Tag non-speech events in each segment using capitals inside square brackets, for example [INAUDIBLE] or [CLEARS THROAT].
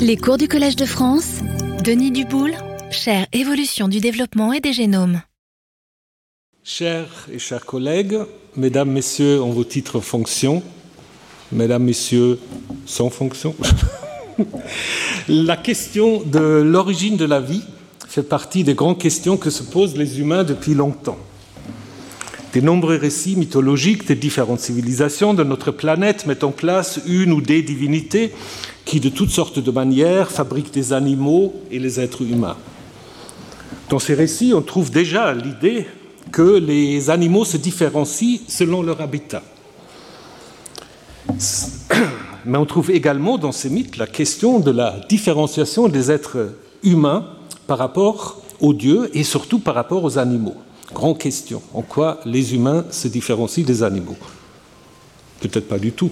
Les cours du Collège de France, Denis Duboul, chaire Évolution du développement et des génomes. Chers et chers collègues, mesdames, messieurs en vos titres fonctions, mesdames, messieurs sans fonction, [LAUGHS] la question de l'origine de la vie fait partie des grandes questions que se posent les humains depuis longtemps. Des nombreux récits mythologiques des différentes civilisations de notre planète mettent en place une ou des divinités qui, de toutes sortes de manières, fabriquent des animaux et les êtres humains. Dans ces récits, on trouve déjà l'idée que les animaux se différencient selon leur habitat. Mais on trouve également dans ces mythes la question de la différenciation des êtres humains par rapport aux dieux et surtout par rapport aux animaux. Grande question. En quoi les humains se différencient des animaux? Peut-être pas du tout.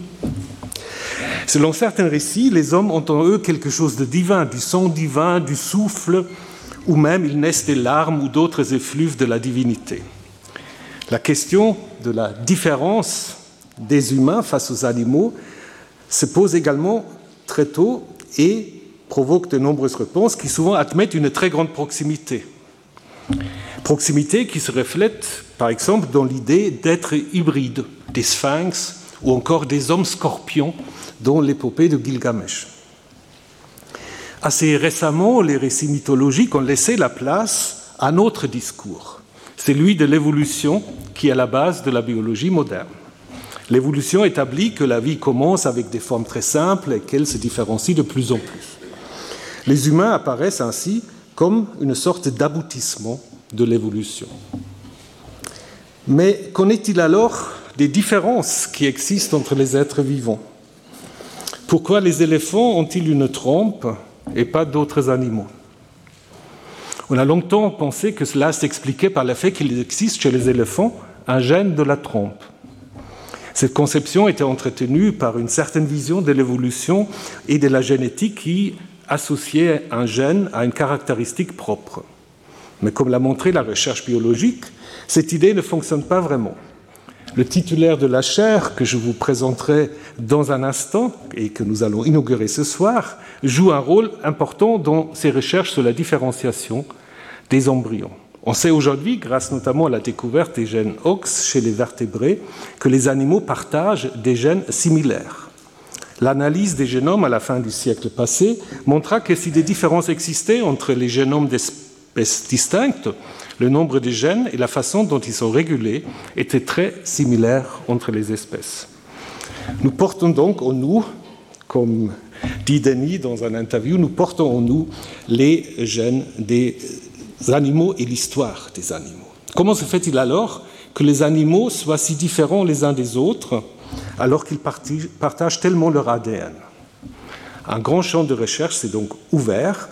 Selon certains récits, les hommes ont en eux quelque chose de divin, du sang divin, du souffle, ou même ils naissent des larmes ou d'autres effluves de la divinité. La question de la différence des humains face aux animaux se pose également très tôt et provoque de nombreuses réponses qui souvent admettent une très grande proximité. Proximité qui se reflète, par exemple, dans l'idée d'être hybride, des sphinx ou encore des hommes scorpions dans l'épopée de Gilgamesh. Assez récemment, les récits mythologiques ont laissé la place à un autre discours, celui de l'évolution qui est à la base de la biologie moderne. L'évolution établit que la vie commence avec des formes très simples et qu'elle se différencie de plus en plus. Les humains apparaissent ainsi comme une sorte d'aboutissement de l'évolution. Mais qu'en est-il alors des différences qui existent entre les êtres vivants? Pourquoi les éléphants ont-ils une trompe et pas d'autres animaux? On a longtemps pensé que cela s'expliquait par le fait qu'il existe chez les éléphants un gène de la trompe. Cette conception était entretenue par une certaine vision de l'évolution et de la génétique qui associait un gène à une caractéristique propre. Mais comme l'a montré la recherche biologique, cette idée ne fonctionne pas vraiment. Le titulaire de la chaire, que je vous présenterai dans un instant et que nous allons inaugurer ce soir, joue un rôle important dans ses recherches sur la différenciation des embryons. On sait aujourd'hui, grâce notamment à la découverte des gènes OX chez les vertébrés, que les animaux partagent des gènes similaires. L'analyse des génomes à la fin du siècle passé montra que si des différences existaient entre les génomes d'espèces distinctes, le nombre de gènes et la façon dont ils sont régulés étaient très similaires entre les espèces. Nous portons donc en nous, comme dit Denis dans un interview, nous portons en nous les gènes des animaux et l'histoire des animaux. Comment se fait-il alors que les animaux soient si différents les uns des autres alors qu'ils partagent tellement leur ADN Un grand champ de recherche s'est donc ouvert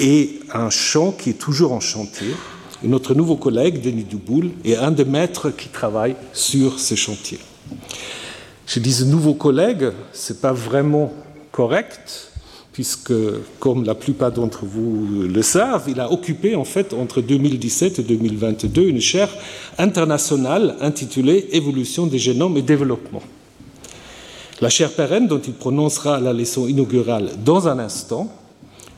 et un champ qui est toujours en chantier. notre nouveau collègue, Denis Duboul, est un des maîtres qui travaille sur ce chantier. Je dis nouveau collègue, ce n'est pas vraiment correct, puisque, comme la plupart d'entre vous le savent, il a occupé en fait entre 2017 et 2022 une chaire internationale intitulée Évolution des génomes et développement. La chaire pérenne, dont il prononcera la leçon inaugurale dans un instant,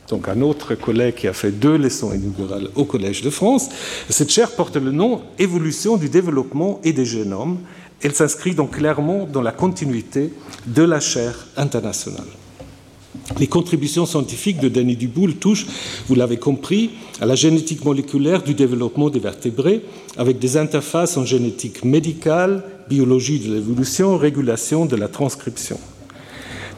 donc un autre collègue qui a fait deux leçons inaugurales au Collège de France. Cette chaire porte le nom Évolution du développement et des génomes. Elle s'inscrit donc clairement dans la continuité de la chaire internationale. Les contributions scientifiques de Denis Duboul touchent, vous l'avez compris, à la génétique moléculaire du développement des vertébrés, avec des interfaces en génétique médicale, biologie de l'évolution, régulation de la transcription.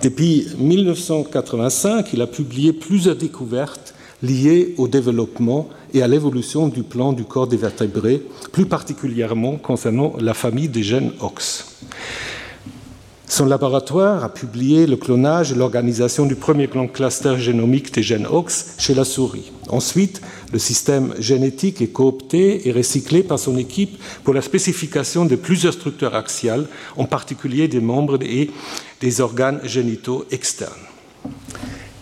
Depuis 1985, il a publié plusieurs découvertes liées au développement et à l'évolution du plan du corps des vertébrés, plus particulièrement concernant la famille des gènes OX. Son laboratoire a publié le clonage et l'organisation du premier grand cluster génomique des gènes OX chez la souris. Ensuite, le système génétique est coopté et recyclé par son équipe pour la spécification de plusieurs structures axiales, en particulier des membres et des organes génitaux externes.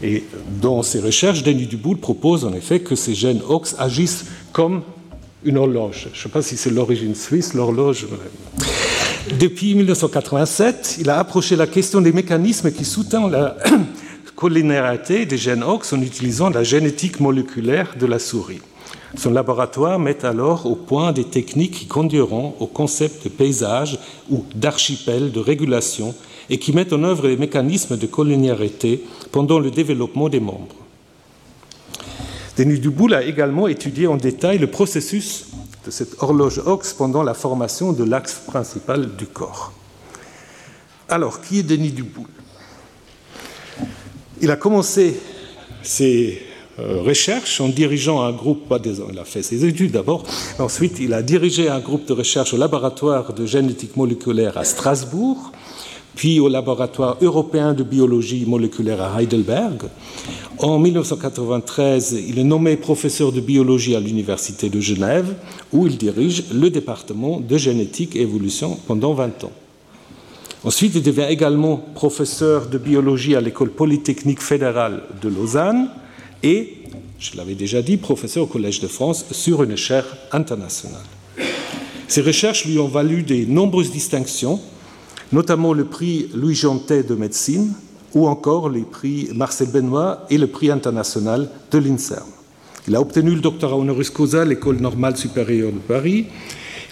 Et dans ses recherches, Denis Duboul propose en effet que ces gènes OX agissent comme une horloge. Je ne sais pas si c'est l'origine suisse, l'horloge. Depuis 1987, il a approché la question des mécanismes qui sous-tendent la [CLEARS THROAT] collinéarité des gènes OX en utilisant la génétique moléculaire de la souris. Son laboratoire met alors au point des techniques qui conduiront au concept de paysage ou d'archipel de régulation et qui mettent en œuvre les mécanismes de collinéarité pendant le développement des membres. Denis Duboul a également étudié en détail le processus de cette horloge OX pendant la formation de l'axe principal du corps. Alors, qui est Denis Duboul? Il a commencé ses euh, recherches en dirigeant un groupe, il a fait ses études d'abord, ensuite il a dirigé un groupe de recherche au laboratoire de génétique moléculaire à Strasbourg, puis au laboratoire européen de biologie moléculaire à Heidelberg. En 1993, il est nommé professeur de biologie à l'Université de Genève, où il dirige le département de génétique et évolution pendant 20 ans. Ensuite, il devient également professeur de biologie à l'École polytechnique fédérale de Lausanne et, je l'avais déjà dit, professeur au Collège de France sur une chaire internationale. Ses recherches lui ont valu de nombreuses distinctions, notamment le prix Louis Jantet de médecine ou encore les prix Marcel Benoît et le prix international de l'INSERM. Il a obtenu le doctorat honoris causa à l'École normale supérieure de Paris,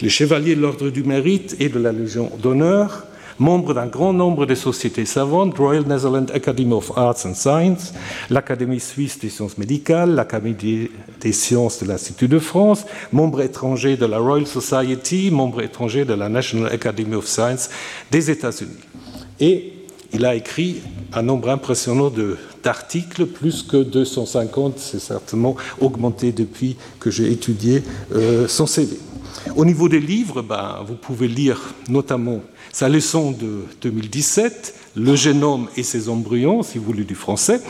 le chevalier de l'Ordre du mérite et de la Légion d'honneur, membre d'un grand nombre de sociétés savantes, Royal Netherlands Academy of Arts and Science, l'Académie suisse des sciences médicales, l'Académie des sciences de l'Institut de France, membre étranger de la Royal Society, membre étranger de la National Academy of Science des États-Unis. Et il a écrit un nombre impressionnant d'articles, plus que 250, c'est certainement augmenté depuis que j'ai étudié euh, son CV. Au niveau des livres, ben, vous pouvez lire notamment sa leçon de 2017, Le génome et ses embryons, si vous voulez du français,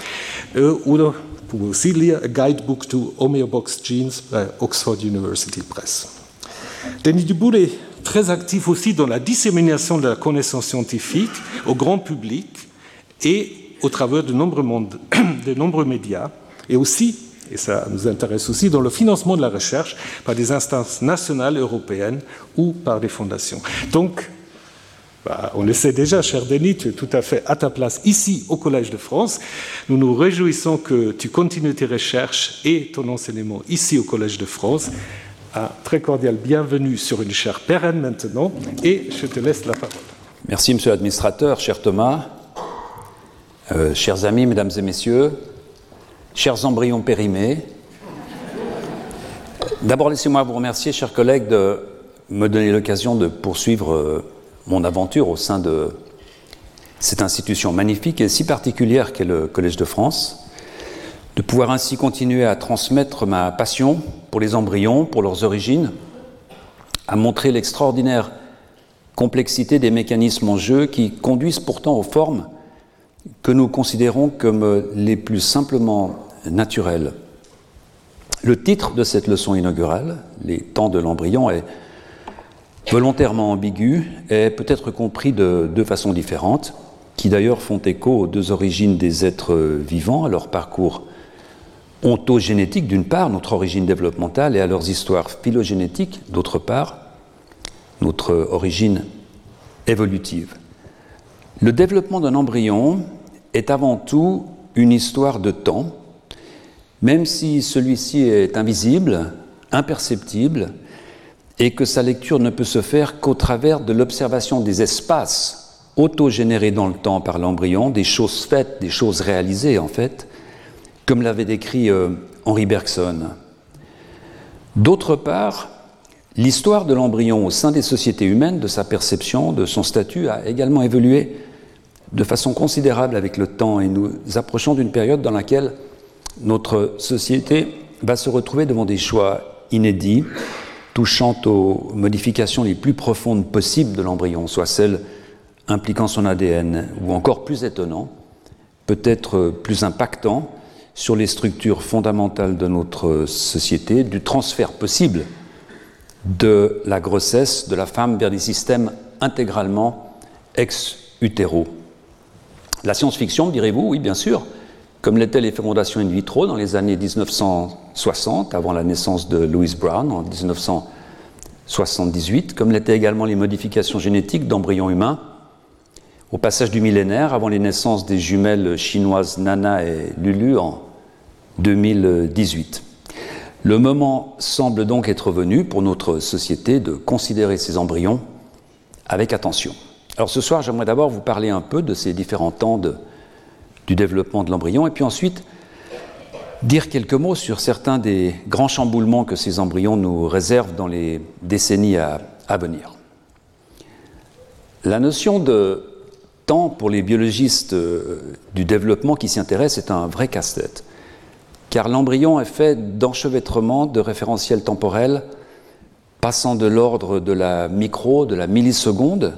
euh, ou vous pouvez aussi lire A Guidebook to Homeobox Genes by Oxford University Press. Denis Dubourg est très actif aussi dans la dissémination de la connaissance scientifique au grand public et au travers de nombreux, [CLEARS THROAT] de nombreux médias, et aussi et ça nous intéresse aussi, dans le financement de la recherche par des instances nationales, européennes ou par des fondations. Donc, bah, on le sait déjà, cher Denis, tu es tout à fait à ta place ici au Collège de France. Nous nous réjouissons que tu continues tes recherches et ton enseignement ici au Collège de France. Un très cordial bienvenue sur une chaire pérenne maintenant et je te laisse la parole. Merci, monsieur l'administrateur, cher Thomas, euh, chers amis, mesdames et messieurs, chers embryons périmés. D'abord, laissez-moi vous remercier, chers collègues, de me donner l'occasion de poursuivre. Euh, mon aventure au sein de cette institution magnifique et si particulière qu'est le Collège de France, de pouvoir ainsi continuer à transmettre ma passion pour les embryons, pour leurs origines, à montrer l'extraordinaire complexité des mécanismes en jeu qui conduisent pourtant aux formes que nous considérons comme les plus simplement naturelles. Le titre de cette leçon inaugurale, Les temps de l'embryon, est volontairement ambigu est peut-être compris de deux façons différentes, qui d'ailleurs font écho aux deux origines des êtres vivants, à leur parcours ontogénétique d'une part, notre origine développementale, et à leurs histoires phylogénétiques d'autre part, notre origine évolutive. Le développement d'un embryon est avant tout une histoire de temps, même si celui-ci est invisible, imperceptible, et que sa lecture ne peut se faire qu'au travers de l'observation des espaces autogénérés dans le temps par l'embryon, des choses faites, des choses réalisées en fait, comme l'avait décrit euh, Henri Bergson. D'autre part, l'histoire de l'embryon au sein des sociétés humaines, de sa perception, de son statut, a également évolué de façon considérable avec le temps et nous approchons d'une période dans laquelle notre société va se retrouver devant des choix inédits, touchant aux modifications les plus profondes possibles de l'embryon, soit celles impliquant son ADN, ou encore plus étonnant, peut-être plus impactant sur les structures fondamentales de notre société, du transfert possible de la grossesse de la femme vers des systèmes intégralement ex-utéro. La science-fiction, direz-vous, oui, bien sûr, comme l'étaient les fécondations in vitro dans les années 1960, avant la naissance de Louis Brown en 1978, comme l'étaient également les modifications génétiques d'embryons humains au passage du millénaire, avant les naissances des jumelles chinoises Nana et Lulu en 2018. Le moment semble donc être venu pour notre société de considérer ces embryons avec attention. Alors ce soir, j'aimerais d'abord vous parler un peu de ces différents temps du développement de l'embryon, et puis ensuite dire quelques mots sur certains des grands chamboulements que ces embryons nous réservent dans les décennies à, venir. La notion de temps pour les biologistes euh, du développement qui s'y intéressent est un vrai casse-tête, car l'embryon est fait d'enchevêtrements de référentiels temporels passant de l'ordre de la micro, de la milliseconde,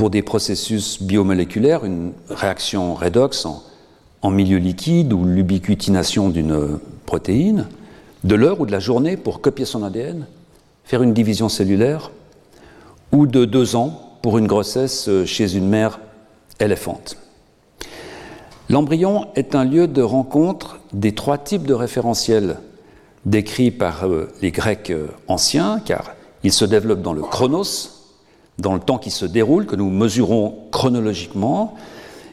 pour des processus biomoléculaires, une réaction redox en, milieu liquide ou l'ubiquitination d'une protéine, de l'heure ou de la journée pour copier son ADN, faire une division cellulaire, ou de deux ans pour une grossesse chez une mère éléphante. L'embryon est un lieu de rencontre des trois types de référentiels décrits par euh, les Grecs euh, anciens, car il se développe dans le chronos, dans le temps qui se déroule, que nous mesurons chronologiquement.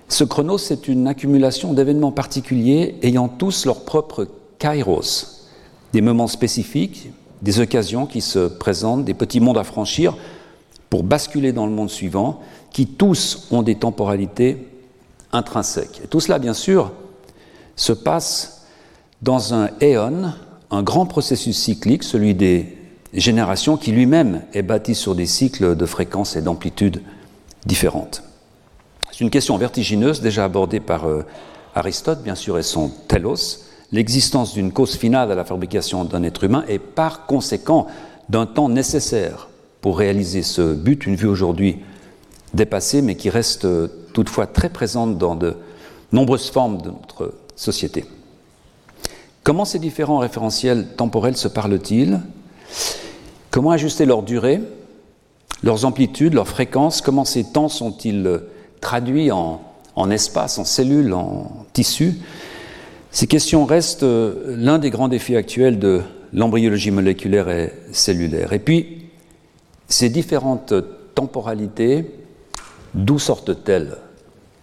Ce chronos, c'est une accumulation d'événements particuliers ayant tous leur propre kairos, des moments spécifiques, des occasions qui se présentent, des petits mondes à franchir pour basculer dans le monde suivant, qui tous ont des temporalités intrinsèques. Tout cela, bien sûr, se passe dans un éon, un grand processus cyclique, celui des génération qui lui-même est bâti sur des cycles de fréquences et d'amplitudes différentes. C'est une question vertigineuse déjà abordée par euh, Aristote, bien sûr, et son telos, l'existence d'une cause finale à la fabrication d'un être humain et par conséquent d'un temps nécessaire pour réaliser ce but, une vue aujourd'hui dépassée, mais qui reste euh, toutefois très présente dans de nombreuses formes de notre société. Comment ces différents référentiels temporels se parlent-ils? Comment ajuster leur durée, leurs amplitudes, leurs fréquences? Comment ces temps sont-ils traduits en, espace, en cellules, en tissus? Ces questions restent euh, l'un des grands défis actuels de l'embryologie moléculaire et cellulaire. Et puis, ces différentes temporalités, d'où sortent-elles?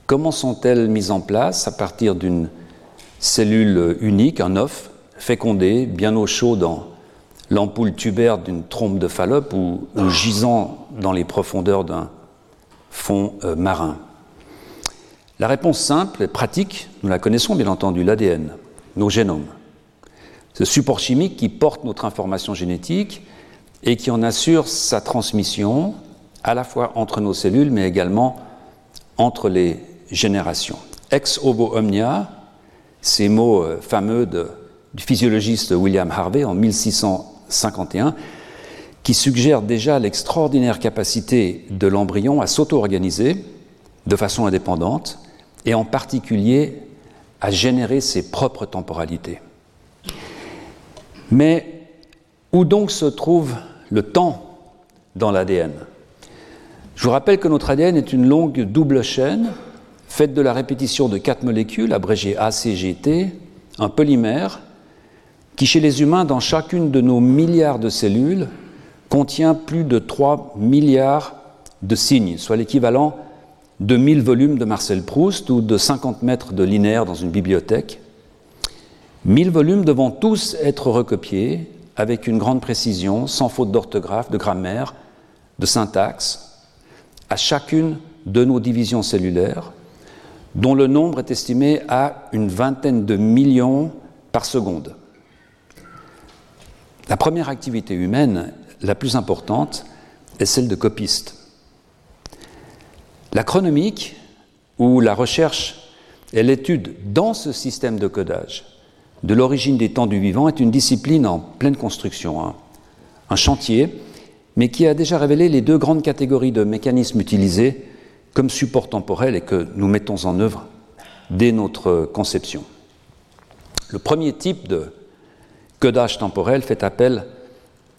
Comment sont-elles mises en place à partir d'une cellule unique, un œuf, fécondé, bien au chaud dans l'ampoule tubaire d'une trompe de Fallope ou, gisant dans les profondeurs d'un fond euh, marin La réponse simple et pratique, nous la connaissons bien entendu, l'ADN, nos génomes. Ce support chimique qui porte notre information génétique et qui en assure sa transmission à la fois entre nos cellules mais également entre les générations. Ex ovo omnia, ces mots euh, fameux du physiologiste William Harvey en 1600 51, qui suggère déjà l'extraordinaire capacité de l'embryon à s'auto-organiser de façon indépendante et en particulier à générer ses propres temporalités. Mais où donc se trouve le temps dans l'ADN Je vous rappelle que notre ADN est une longue double chaîne faite de la répétition de quatre molécules, abrégées ACGT, un polymère qui chez les humains, dans chacune de nos milliards de cellules, contient plus de 3 milliards de signes, soit l'équivalent de 1000 volumes de Marcel Proust ou de 50 mètres de linéaire dans une bibliothèque. 1000 volumes devront tous être recopiés avec une grande précision, sans faute d'orthographe, de grammaire, de syntaxe, à chacune de nos divisions cellulaires, dont le nombre est estimé à une vingtaine de millions par seconde. La première activité humaine, la plus importante, est celle de copiste. La chronomique, ou la recherche et l'étude dans ce système de codage de l'origine des temps du vivant, est une discipline en pleine construction, hein. un chantier, mais qui a déjà révélé les deux grandes catégories de mécanismes utilisés comme support temporel et que nous mettons en œuvre dès notre conception. Le premier type de codage temporel fait appel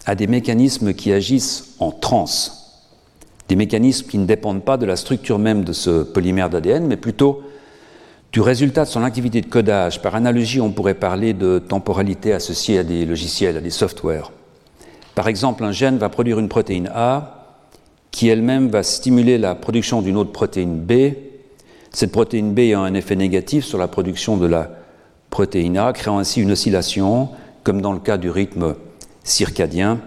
à des mécanismes qui agissent en transe, des mécanismes qui ne dépendent pas de la structure même de ce polymère d'ADN, mais plutôt du résultat de son activité de codage. Par analogie, on pourrait parler de temporalité associée à des logiciels, à des softwares. Par exemple, un gène va produire une protéine A qui elle-même va stimuler la production d'une autre protéine B. Cette protéine B a un effet négatif sur la production de la protéine A, créant ainsi une oscillation, comme dans le cas du rythme circadien,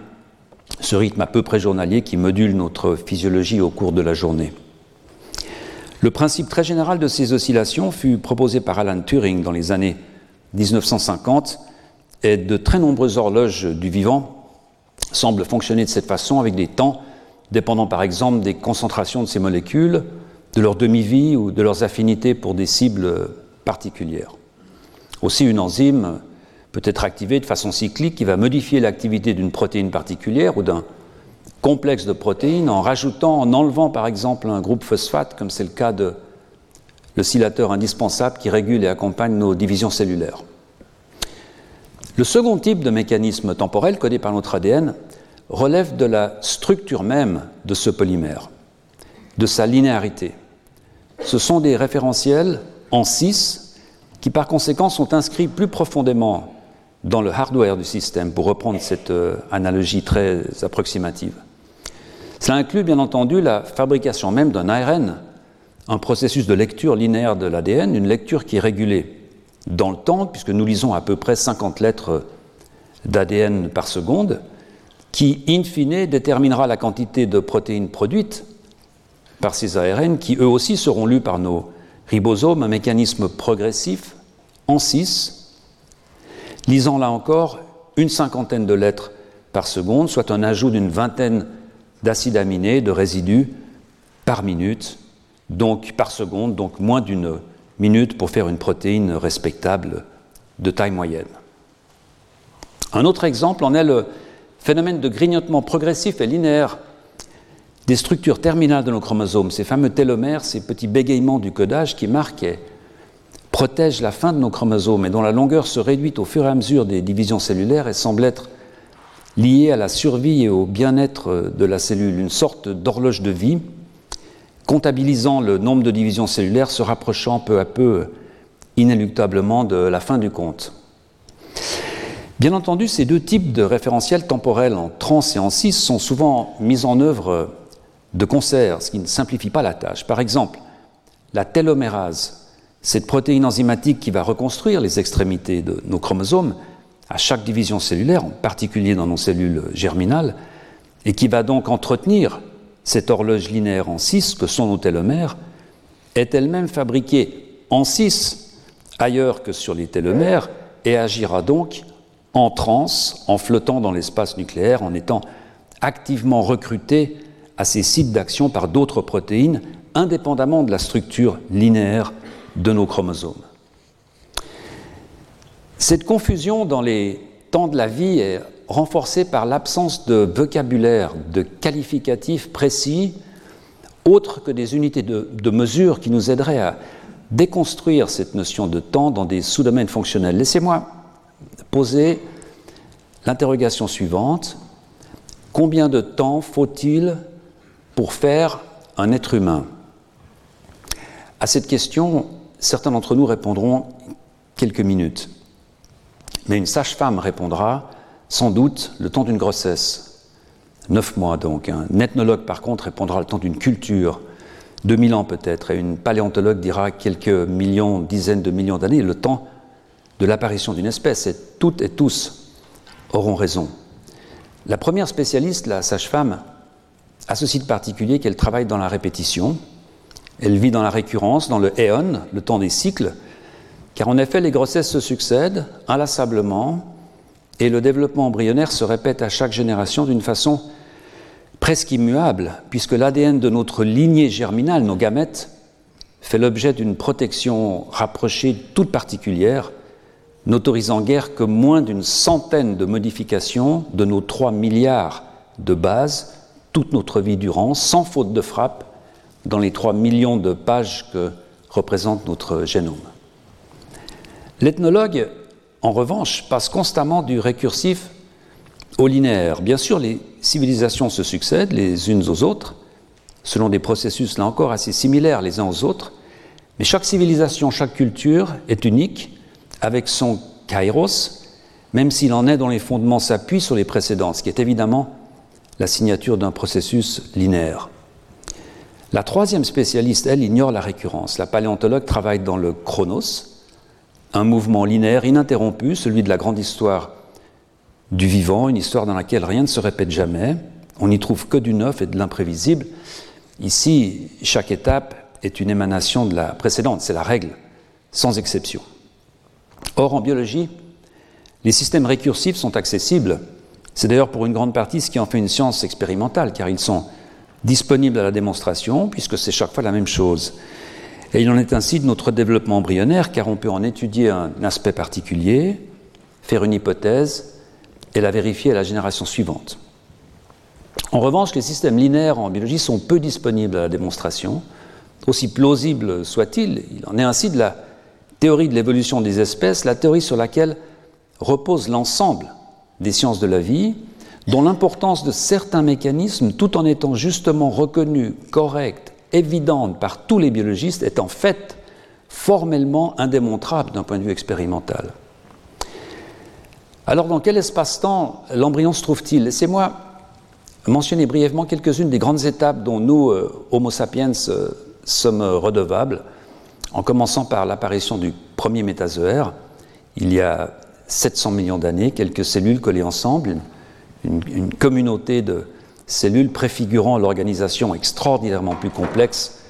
ce rythme à peu près journalier qui module notre physiologie au cours de la journée. Le principe très général de ces oscillations fut proposé par Alan Turing dans les années 1950 et de très nombreuses horloges du vivant semblent fonctionner de cette façon avec des temps dépendant par exemple des concentrations de ces molécules, de leur demi-vie ou de leurs affinités pour des cibles particulières. Aussi, une enzyme peut être activée de façon cyclique qui va modifier l'activité d'une protéine particulière ou d'un complexe de protéines en rajoutant, en enlevant par exemple un groupe phosphate, comme c'est le cas de l'oscillateur indispensable qui régule et accompagne nos divisions cellulaires. Le second type de mécanisme temporel codé par notre ADN relève de la structure même de ce polymère, de sa linéarité. Ce sont des référentiels en 6 qui par conséquent sont inscrits plus profondément dans le hardware du système, pour reprendre cette euh, analogie très approximative. Cela inclut bien entendu la fabrication même d'un ARN, un processus de lecture linéaire de l'ADN, une lecture qui est régulée dans le temps, puisque nous lisons à peu près 50 lettres d'ADN par seconde, qui, in fine, déterminera la quantité de protéines produites par ces ARN, qui eux aussi seront lus par nos ribosomes, un mécanisme progressif en 6, lisant là encore une cinquantaine de lettres par seconde, soit un ajout d'une vingtaine d'acides aminés, de résidus par minute, donc par seconde, donc moins d'une minute pour faire une protéine respectable de taille moyenne. Un autre exemple en est le phénomène de grignotement progressif et linéaire des structures terminales de nos chromosomes, ces fameux télomères, ces petits bégayements du codage qui marquent protègent la fin de nos chromosomes et dont la longueur se réduit au fur et à mesure des divisions cellulaires et semble être liée à la survie et au bien-être de la cellule, une sorte d'horloge de vie, comptabilisant le nombre de divisions cellulaires se rapprochant peu à peu inéluctablement de la fin du compte. Bien entendu, ces deux types de référentiels temporels en trans et en cis sont souvent mis en œuvre de concert, ce qui ne simplifie pas la tâche. Par exemple, la télomérase, cette protéine enzymatique qui va reconstruire les extrémités de nos chromosomes à chaque division cellulaire, en particulier dans nos cellules germinales, et qui va donc entretenir cette horloge linéaire en 6 que sont nos télomères, est elle-même fabriquée en 6 ailleurs que sur les télomères et agira donc en transe, en flottant dans l'espace nucléaire, en étant activement recruté à ces sites d'action par d'autres protéines, indépendamment de la structure linéaire de nos chromosomes. Cette confusion dans les temps de la vie est renforcée par l'absence de vocabulaire, de qualificatifs précis, autres que des unités de, mesure qui nous aideraient à déconstruire cette notion de temps dans des sous-domaines fonctionnels. Laissez-moi poser l'interrogation suivante. Combien de temps faut-il pour faire un être humain? À cette question, certains d'entre nous répondront quelques minutes. Mais une sage-femme répondra sans doute le temps d'une grossesse. Neuf mois donc. Un ethnologue par contre répondra le temps d'une culture. 2000 ans peut-être. Et une paléontologue dira quelques millions, dizaines de millions d'années, le temps de l'apparition d'une espèce. Et toutes et tous auront raison. La première spécialiste, la sage-femme, a ce site particulier qu'elle travaille dans la répétition. Elle vit dans la récurrence, dans le éon, le temps des cycles, car en effet les grossesses se succèdent inlassablement et le développement embryonnaire se répète à chaque génération d'une façon presque immuable, puisque l'ADN de notre lignée germinale, nos gamètes, fait l'objet d'une protection rapprochée toute particulière n'autorisant guère que moins d'une centaine de modifications de nos 3 milliards de bases toute notre vie durant, sans faute de frappe, dans les 3 millions de pages que représente notre génome. L'ethnologue, en revanche, passe constamment du récursif au linéaire. Bien sûr, les civilisations se succèdent les unes aux autres, selon des processus, là encore, assez similaires les uns aux autres, mais chaque civilisation, chaque culture est unique avec son kairos, même s'il en est dont les fondements s'appuient sur les précédents, ce qui est évidemment la signature d'un processus linéaire. La troisième spécialiste, elle, ignore la récurrence. La paléontologue travaille dans le chronos, un mouvement linéaire ininterrompu, celui de la grande histoire du vivant, une histoire dans laquelle rien ne se répète jamais. On n'y trouve que du neuf et de l'imprévisible. Ici, chaque étape est une émanation de la précédente, c'est la règle, sans exception. Or, en biologie, les systèmes récursifs sont accessibles. C'est d'ailleurs pour une grande partie ce qui en fait une science expérimentale, car ils sont disponibles à la démonstration, puisque c'est chaque fois la même chose. Et il en est ainsi de notre développement embryonnaire, car on peut en étudier un aspect particulier, faire une hypothèse et la vérifier à la génération suivante. En revanche, les systèmes linéaires en biologie sont peu disponibles à la démonstration, aussi plausible soit-il. Il en est ainsi de la théorie de l'évolution des espèces, la théorie sur laquelle repose l'ensemble des sciences de la vie, dont l'importance de certains mécanismes, tout en étant justement reconnue, correcte, évidente par tous les biologistes, est en fait formellement indémontrable d'un point de vue expérimental. Alors, dans quel espace-temps l'embryon se trouve-t-il? Laissez-moi mentionner brièvement quelques-unes des grandes étapes dont nous, euh, Homo sapiens, euh, sommes redevables, en commençant par l'apparition du premier métazoaire, il y a 700 millions d'années, quelques cellules collées ensemble, une, communauté de cellules préfigurant l'organisation extraordinairement plus complexe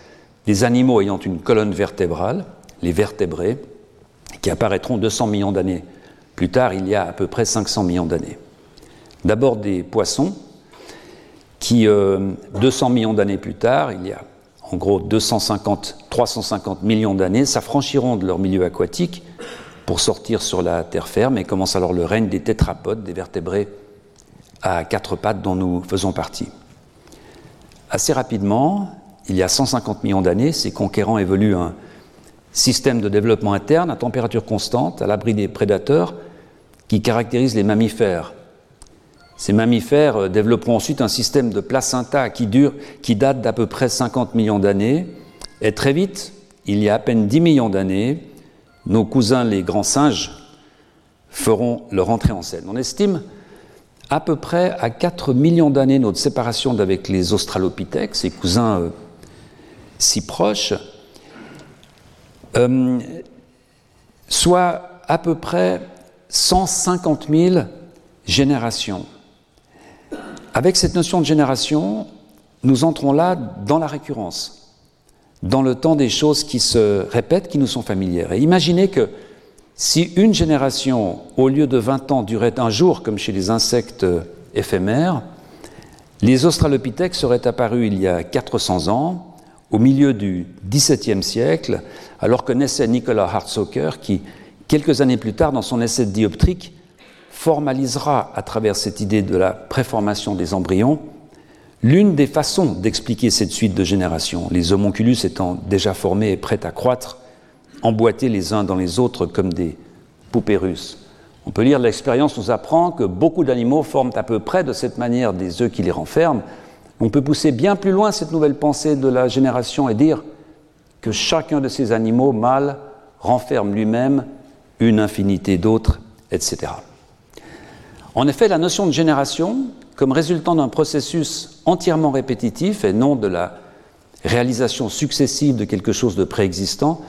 des animaux ayant une colonne vertébrale, les vertébrés, qui apparaîtront 200 millions d'années plus tard, il y a à peu près 500 millions d'années. D'abord des poissons, qui, 200 euh, millions d'années plus tard, il y a en gros 250, 350 millions d'années, s'affranchiront de leur milieu aquatique pour sortir sur la terre ferme et commence alors le règne des tétrapodes, des vertébrés à quatre pattes dont nous faisons partie. Assez rapidement, il y a 150 millions d'années, ces conquérants évoluent un système de développement interne à température constante, à l'abri des prédateurs, qui caractérise les mammifères. Ces mammifères euh, développeront ensuite un système de placenta qui, dure, qui date d'à peu près 50 millions d'années. Et très vite, il y a à peine 10 millions d'années, nos cousins les grands singes feront leur entrée en scène. On estime à peu près à 4 millions d'années notre séparation d'avec les australopithèques, ces cousins euh, si proches, euh, soit à peu près 150 000 générations. Avec cette notion de génération, nous entrons là dans la récurrence, dans le temps des choses qui se répètent, qui nous sont familières. Et imaginez que si une génération, au lieu de 20 ans, durait un jour, comme chez les insectes éphémères, les Australopithèques seraient apparus il y a 400 ans, au milieu du XVIIe siècle, alors que naissait Nicolas Hartsocker, qui, quelques années plus tard, dans son essai dioptrique, formalisera à travers cette idée de la préformation des embryons l'une des façons d'expliquer cette suite de générations, les homonculus étant déjà formés et prêts à croître emboîtés les uns dans les autres comme des poupées russes. On peut lire l'expérience nous apprend que beaucoup d'animaux forment à peu près de cette manière des œufs qui les renferment. On peut pousser bien plus loin cette nouvelle pensée de la génération et dire que chacun de ces animaux mâles renferme lui-même une infinité d'autres, etc. En effet, la notion de génération, comme résultant d'un processus entièrement répétitif et non de la réalisation successive de quelque chose de préexistant,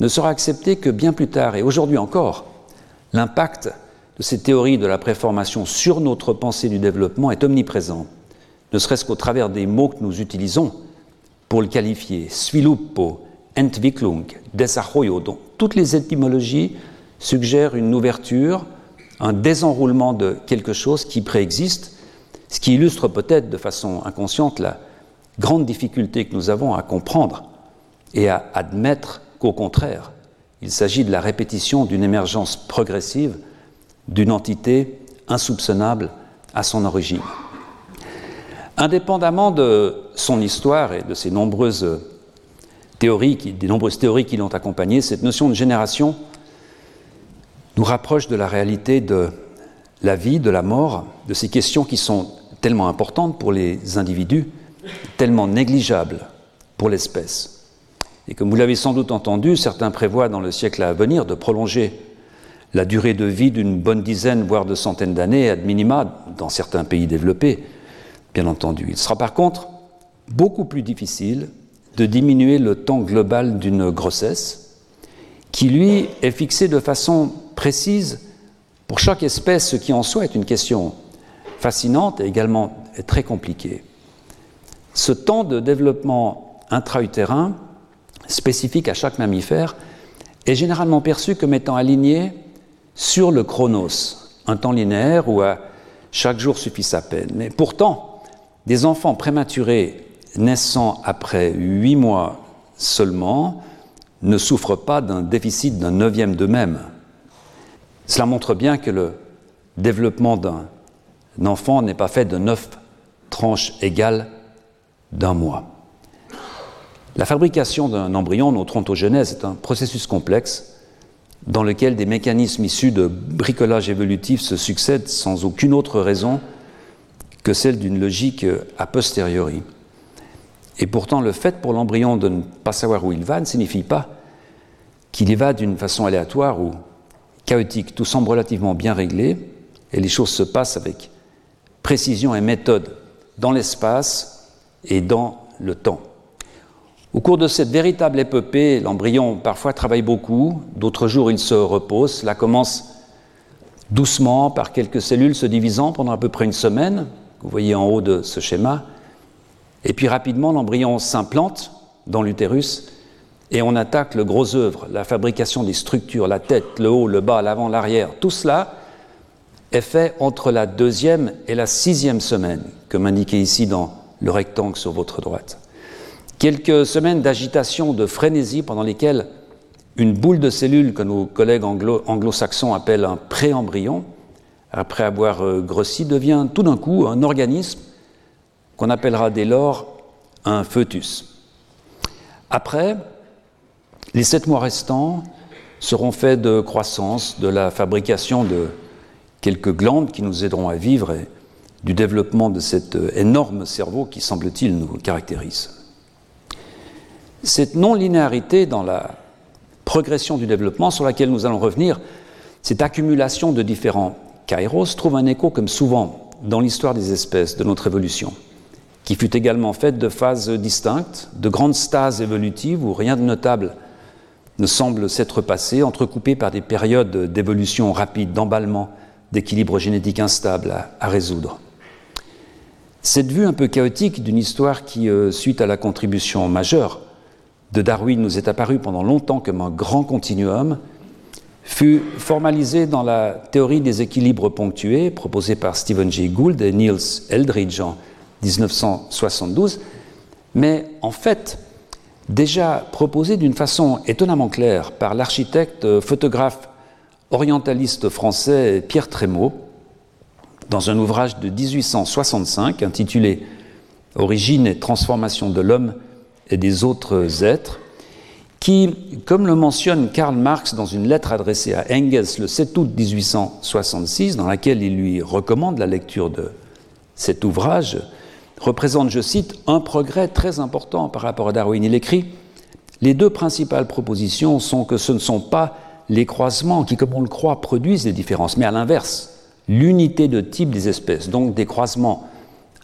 ne sera accepté que bien plus tard. Et aujourd'hui encore, l'impact de ces théories de la préformation sur notre pensée du développement est omniprésent, ne serait-ce qu'au travers des mots que nous utilisons pour le qualifier, sviluppo, entwicklung, desarrollo, dont toutes les étymologies suggèrent une ouverture, un désenroulement de quelque chose qui préexiste, ce qui illustre peut-être de façon inconsciente la grande difficulté que nous avons à comprendre et à admettre qu'au contraire, il s'agit de la répétition d'une émergence progressive d'une entité insoupçonnable à son origine. Indépendamment de son histoire et de ses nombreuses théories qui l'ont accompagnée, cette notion de génération nous rapproche de la réalité de la vie, de la mort, de ces questions qui sont tellement importantes pour les individus, tellement négligeables pour l'espèce. Et comme vous l'avez sans doute entendu, certains prévoient dans le siècle à venir de prolonger la durée de vie d'une bonne dizaine, voire de centaines d'années, ad minima, dans certains pays développés, bien entendu. Il sera par contre beaucoup plus difficile de diminuer le temps global d'une grossesse, qui lui est fixé de façon précise pour chaque espèce, ce qui en soi est une question fascinante et également très compliquée. Ce temps de développement intra-utérin, spécifique à chaque mammifère, est généralement perçu comme étant aligné sur le chronos, un temps linéaire où chaque jour suffit sa peine. Mais pourtant, des enfants prématurés naissant après huit mois seulement ne souffrent pas d'un déficit d'un neuvième d'eux-mêmes. Cela montre bien que le développement d'un enfant n'est pas fait de neuf tranches égales d'un mois. La fabrication d'un embryon, notre ontogenèse, est un processus complexe dans lequel des mécanismes issus de bricolage évolutif se succèdent sans aucune autre raison que celle d'une logique a posteriori. Et pourtant, le fait pour l'embryon de ne pas savoir où il va ne signifie pas qu'il y va d'une façon aléatoire ou chaotique. Tout semble relativement bien réglé et les choses se passent avec précision et méthode dans l'espace et dans le temps. Au cours de cette véritable épopée, l'embryon parfois travaille beaucoup, d'autres jours il se repose. Cela commence doucement par quelques cellules se divisant pendant à peu près une semaine. Vous voyez en haut de ce schéma. Et puis rapidement, l'embryon s'implante dans l'utérus et on attaque le gros œuvre, la fabrication des structures, la tête, le haut, le bas, l'avant, l'arrière. Tout cela est fait entre la deuxième et la sixième semaine, comme indiqué ici dans le rectangle sur votre droite. Quelques semaines d'agitation, de frénésie pendant lesquelles une boule de cellules que nos collègues anglo-saxons appellent un préembryon, après avoir euh, grossi, devient tout d'un coup un organisme qu'on appellera dès lors un foetus. Après, les sept mois restants seront faits de croissance, de la fabrication de quelques glandes qui nous aideront à vivre et du développement de cet euh, énorme cerveau qui, semble-t-il, nous caractérise. Cette non-linéarité dans la progression du développement sur laquelle nous allons revenir, cette accumulation de différents kairos trouve un écho comme souvent dans l'histoire des espèces de notre évolution, qui fut également faite de phases distinctes, de grandes stases évolutives où rien de notable ne semble s'être passé, entrecoupées par des périodes d'évolution rapide, d'emballement, d'équilibre génétique instable à, résoudre. Cette vue un peu chaotique d'une histoire qui, euh, suite à la contribution majeure de Darwin nous est apparu pendant longtemps comme un grand continuum, fut formalisé dans la théorie des équilibres ponctués proposée par Stephen Jay Gould et Niels Eldridge en 1972, mais en fait déjà proposé d'une façon étonnamment claire par l'architecte photographe orientaliste français Pierre Trémaud dans un ouvrage de 1865 intitulé Origine et transformation de l'homme et des autres êtres, qui, comme le mentionne Karl Marx dans une lettre adressée à Engels le 7 août 1866, dans laquelle il lui recommande la lecture de cet ouvrage, représente, je cite, un progrès très important par rapport à Darwin. Il écrit Les deux principales propositions sont que ce ne sont pas les croisements qui, comme on le croit, produisent des différences, mais à l'inverse, l'unité de type des espèces, donc des croisements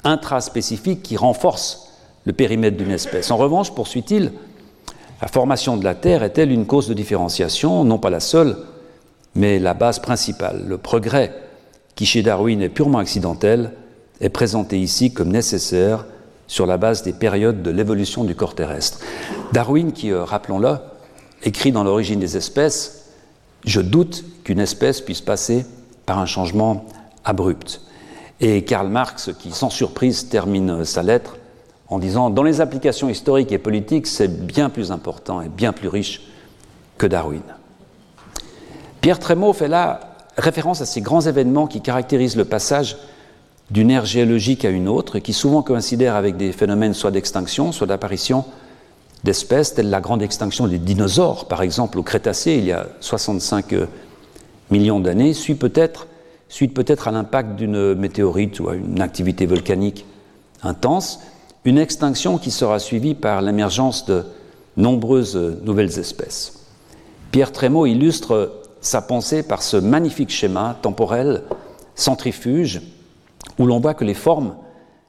intraspécifiques qui renforcent le périmètre d'une espèce. En revanche, poursuit-il, la formation de la Terre est-elle une cause de différenciation? Non pas la seule, mais la base principale. Le progrès, qui chez Darwin est purement accidentel, est présenté ici comme nécessaire sur la base des périodes de l'évolution du corps terrestre. Darwin, qui, euh, rappelons-le, écrit dans l'origine des espèces, je doute qu'une espèce puisse passer par un changement abrupt. Et Karl Marx, qui sans surprise termine sa lettre en disant dans les applications historiques et politiques, c'est bien plus important et bien plus riche que Darwin. Pierre Trémaud fait là référence à ces grands événements qui caractérisent le passage d'une ère géologique à une autre et qui souvent coïncidèrent avec des phénomènes soit d'extinction, soit d'apparition d'espèces, telles la grande extinction des dinosaures, par exemple au Crétacé, il y a 65 millions d'années, peut-être suite peut-être à l'impact d'une météorite ou à une activité volcanique intense, une extinction qui sera suivie par l'émergence de nombreuses nouvelles espèces. Pierre Trémaud illustre sa pensée par ce magnifique schéma temporel centrifuge où l'on voit que les formes,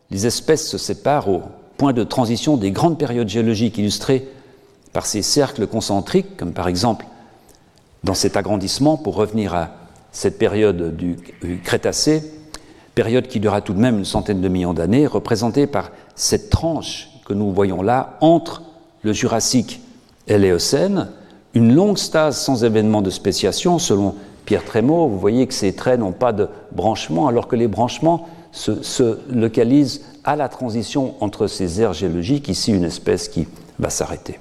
les espèces se séparent au point de transition des grandes périodes géologiques illustrées par ces cercles concentriques, comme par exemple dans cet agrandissement, pour revenir à cette période du Crétacé, période qui dura tout de même une centaine de millions d'années, représentée par cette tranche que nous voyons là entre le Jurassique et l'Éocène, une longue stase sans événement de spéciation, selon Pierre Trémaud. Vous voyez que ces traits n'ont pas de branchement, alors que les branchements se, se, localisent à la transition entre ces aires géologiques, ici une espèce qui va s'arrêter.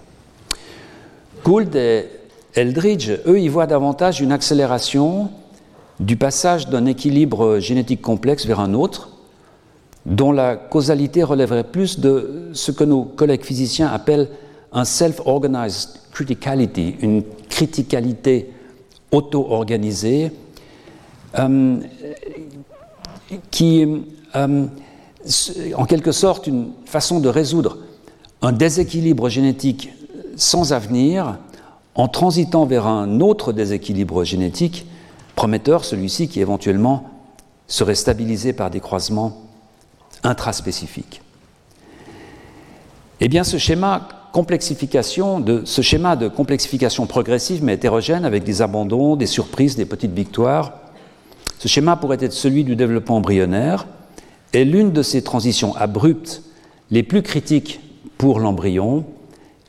Gould et Eldridge, eux, y voient davantage une accélération du passage d'un équilibre génétique complexe vers un autre, dont la causalité relèverait plus de ce que nos collègues physiciens appellent un self-organized criticality, une criticalité auto-organisée, euh, qui euh, en quelque sorte une façon de résoudre un déséquilibre génétique sans avenir en transitant vers un autre déséquilibre génétique prometteur, celui-ci qui éventuellement serait stabilisé par des croisements intraspécifiques. Eh bien, ce schéma ce schéma de complexification progressive mais hétérogène avec des abandons, des surprises, des petites victoires. Ce schéma pourrait être celui du développement embryonnaire et l'une de ces transitions abruptes les plus critiques pour l'embryon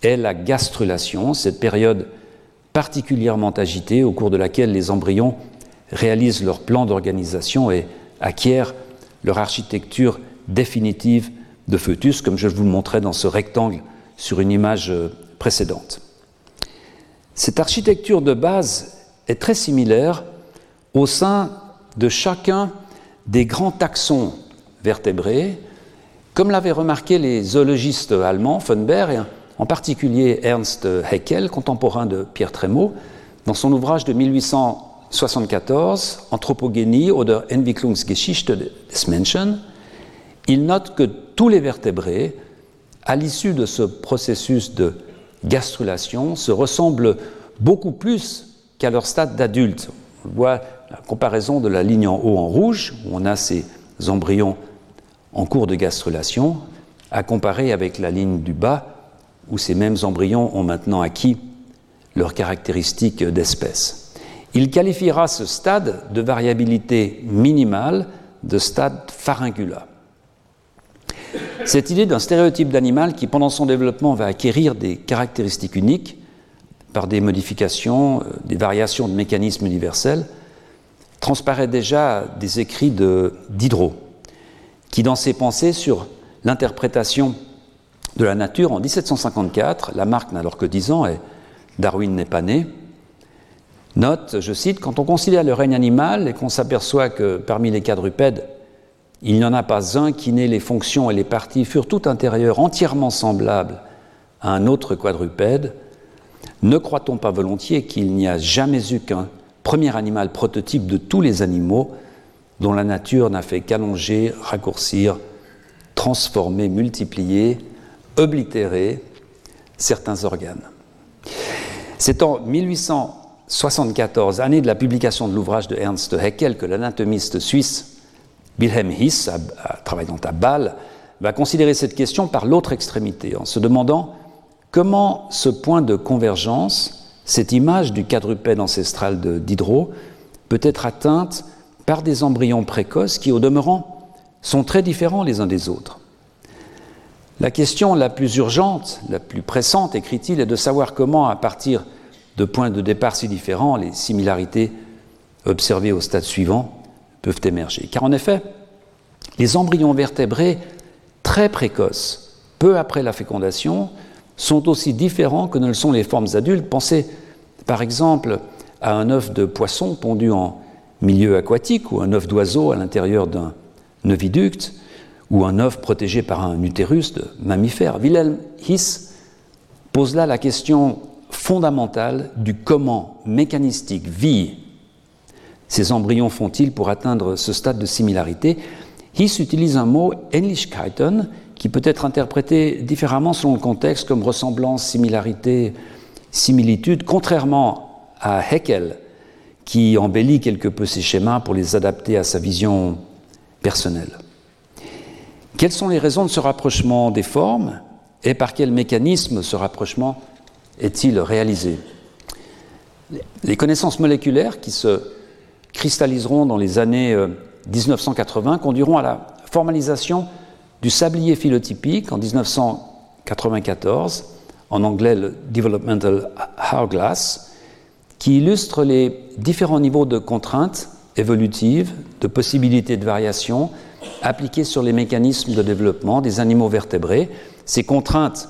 est la gastrulation, cette période particulièrement agitée au cours de laquelle les embryons réalisent leur plan d'organisation et acquièrent leur architecture définitive de fœtus, comme je vous le montrais dans ce rectangle sur une image euh, précédente. Cette architecture de base est très similaire au sein de chacun des grands taxons vertébrés, comme l'avaient remarqué les zoologistes allemands, Funberg, en particulier Ernst Haeckel, contemporain de Pierre Trémaud, dans son ouvrage de 1874, Anthropogenie oder Entwicklungsgeschichte des Menschen, il note que tous les vertébrés à l'issue de ce processus de gastrulation, se ressemblent beaucoup plus qu'à leur stade d'adulte. On voit la comparaison de la ligne en haut en rouge, où on a ces embryons en cours de gastrulation, à comparer avec la ligne du bas, où ces mêmes embryons ont maintenant acquis leurs caractéristiques d'espèce. Il qualifiera ce stade de variabilité minimale de stade pharyngula. Cette idée d'un stéréotype d'animal qui, pendant son développement, va acquérir des caractéristiques uniques par des modifications, euh, des variations de mécanismes universels, transparaît déjà des écrits de Diderot, qui, dans ses pensées sur l'interprétation de la nature en 1754, Lamarck n'a alors que 10 ans et Darwin n'est pas né, note, je cite, Quand on considère le règne animal et qu'on s'aperçoit que parmi les quadrupèdes, il n'y en a pas un qui n'ait les fonctions et les parties furent tout intérieures entièrement semblables à un autre quadrupède. Ne croit-on pas volontiers qu'il n'y a jamais eu qu'un premier animal prototype de tous les animaux dont la nature n'a fait qu'allonger, raccourcir, transformer, multiplier, oblitérer certains organes? C'est en 1874, année de la publication de l'ouvrage de Ernst Haeckel, que l'anatomiste suisse Wilhelm Hiss, travaillant à Bâle, va considérer cette question par l'autre extrémité, en se demandant comment ce point de convergence, cette image du quadrupède ancestral de Diderot, peut être atteinte par des embryons précoces qui, au demeurant, sont très différents les uns des autres. La question la plus urgente, la plus pressante, écrit-il, est de savoir comment, à partir de points de départ si différents, les similarités observées au stade suivant peuvent émerger. Car en effet, les embryons vertébrés très précoces, peu après la fécondation, sont aussi différents que ne le sont les formes adultes. Pensez par exemple à un œuf de poisson pondu en milieu aquatique ou un œuf d'oiseau à l'intérieur d'un oviducte ou un œuf protégé par un utérus de mammifère. Wilhelm Hiss pose là la question fondamentale du comment mécanistique vie ces embryons font-ils pour atteindre ce stade de similarité? Hiss utilise un mot Ähnlichkeiten qui peut être interprété différemment selon le contexte comme ressemblance, similarité, similitude, contrairement à Haeckel qui embellit quelque peu ces schémas pour les adapter à sa vision personnelle. Quelles sont les raisons de ce rapprochement des formes? Et par quel mécanisme ce rapprochement est-il réalisé? Les connaissances moléculaires qui se cristalliseront dans les années 1980 euh, conduiront à la formalisation du sablier phylotypique en 1994, en anglais le Developmental Hourglass, qui illustre les différents niveaux de contraintes évolutives, de possibilités de variation appliquées sur les mécanismes de développement des animaux vertébrés, ces contraintes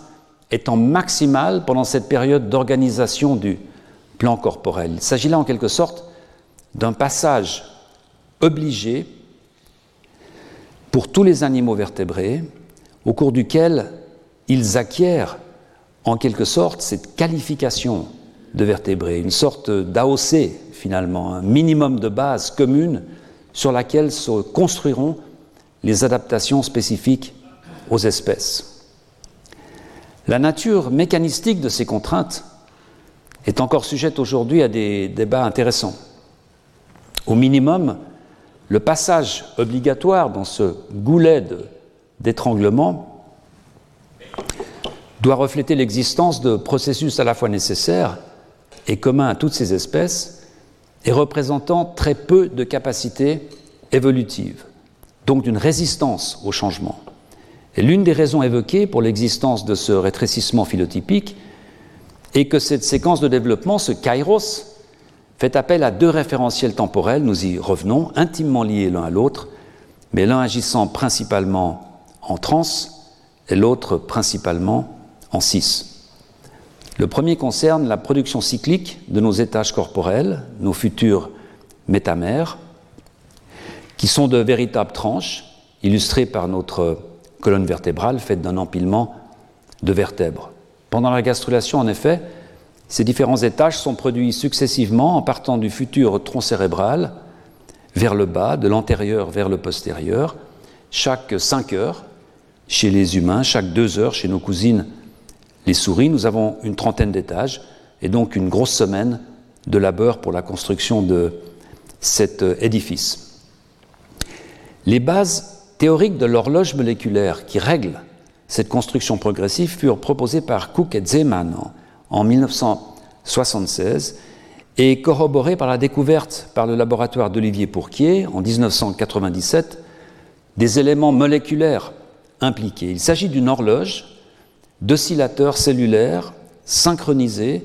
étant maximales pendant cette période d'organisation du plan corporel. Il s'agit là en quelque sorte d'un passage obligé pour tous les animaux vertébrés, au cours duquel ils acquièrent en quelque sorte cette qualification de vertébrés, une sorte d'AOC finalement, un minimum de base commune sur laquelle se construiront les adaptations spécifiques aux espèces. La nature mécanistique de ces contraintes est encore sujette aujourd'hui à des débats intéressants. Au minimum, le passage obligatoire dans ce goulet d'étranglement doit refléter l'existence de processus à la fois nécessaires et communs à toutes ces espèces et représentant très peu de capacités évolutives, donc d'une résistance au changement. Et l'une des raisons évoquées pour l'existence de ce rétrécissement phylotypique est que cette séquence de développement, ce kairos, fait appel à deux référentiels temporels, nous y revenons, intimement liés l'un à l'autre, mais l'un agissant principalement en trans et l'autre principalement en cis. Le premier concerne la production cyclique de nos étages corporels, nos futurs métamères, qui sont de véritables tranches, illustrées par notre colonne vertébrale faite d'un empilement de vertèbres. Pendant la gastrulation, en effet, ces différents étages sont produits successivement en partant du futur tronc cérébral vers le bas, de l'antérieur vers le postérieur, chaque 5 heures chez les humains, chaque 2 heures chez nos cousines les souris. Nous avons une trentaine d'étages et donc une grosse semaine de labeur pour la construction de cet édifice. Les bases théoriques de l'horloge moléculaire qui règlent cette construction progressive furent proposées par Cook et Zeeman en 1976 et corroboré par la découverte par le laboratoire d'Olivier Pourquier en 1997 des éléments moléculaires impliqués. Il s'agit d'une horloge d'oscillateurs cellulaires synchronisés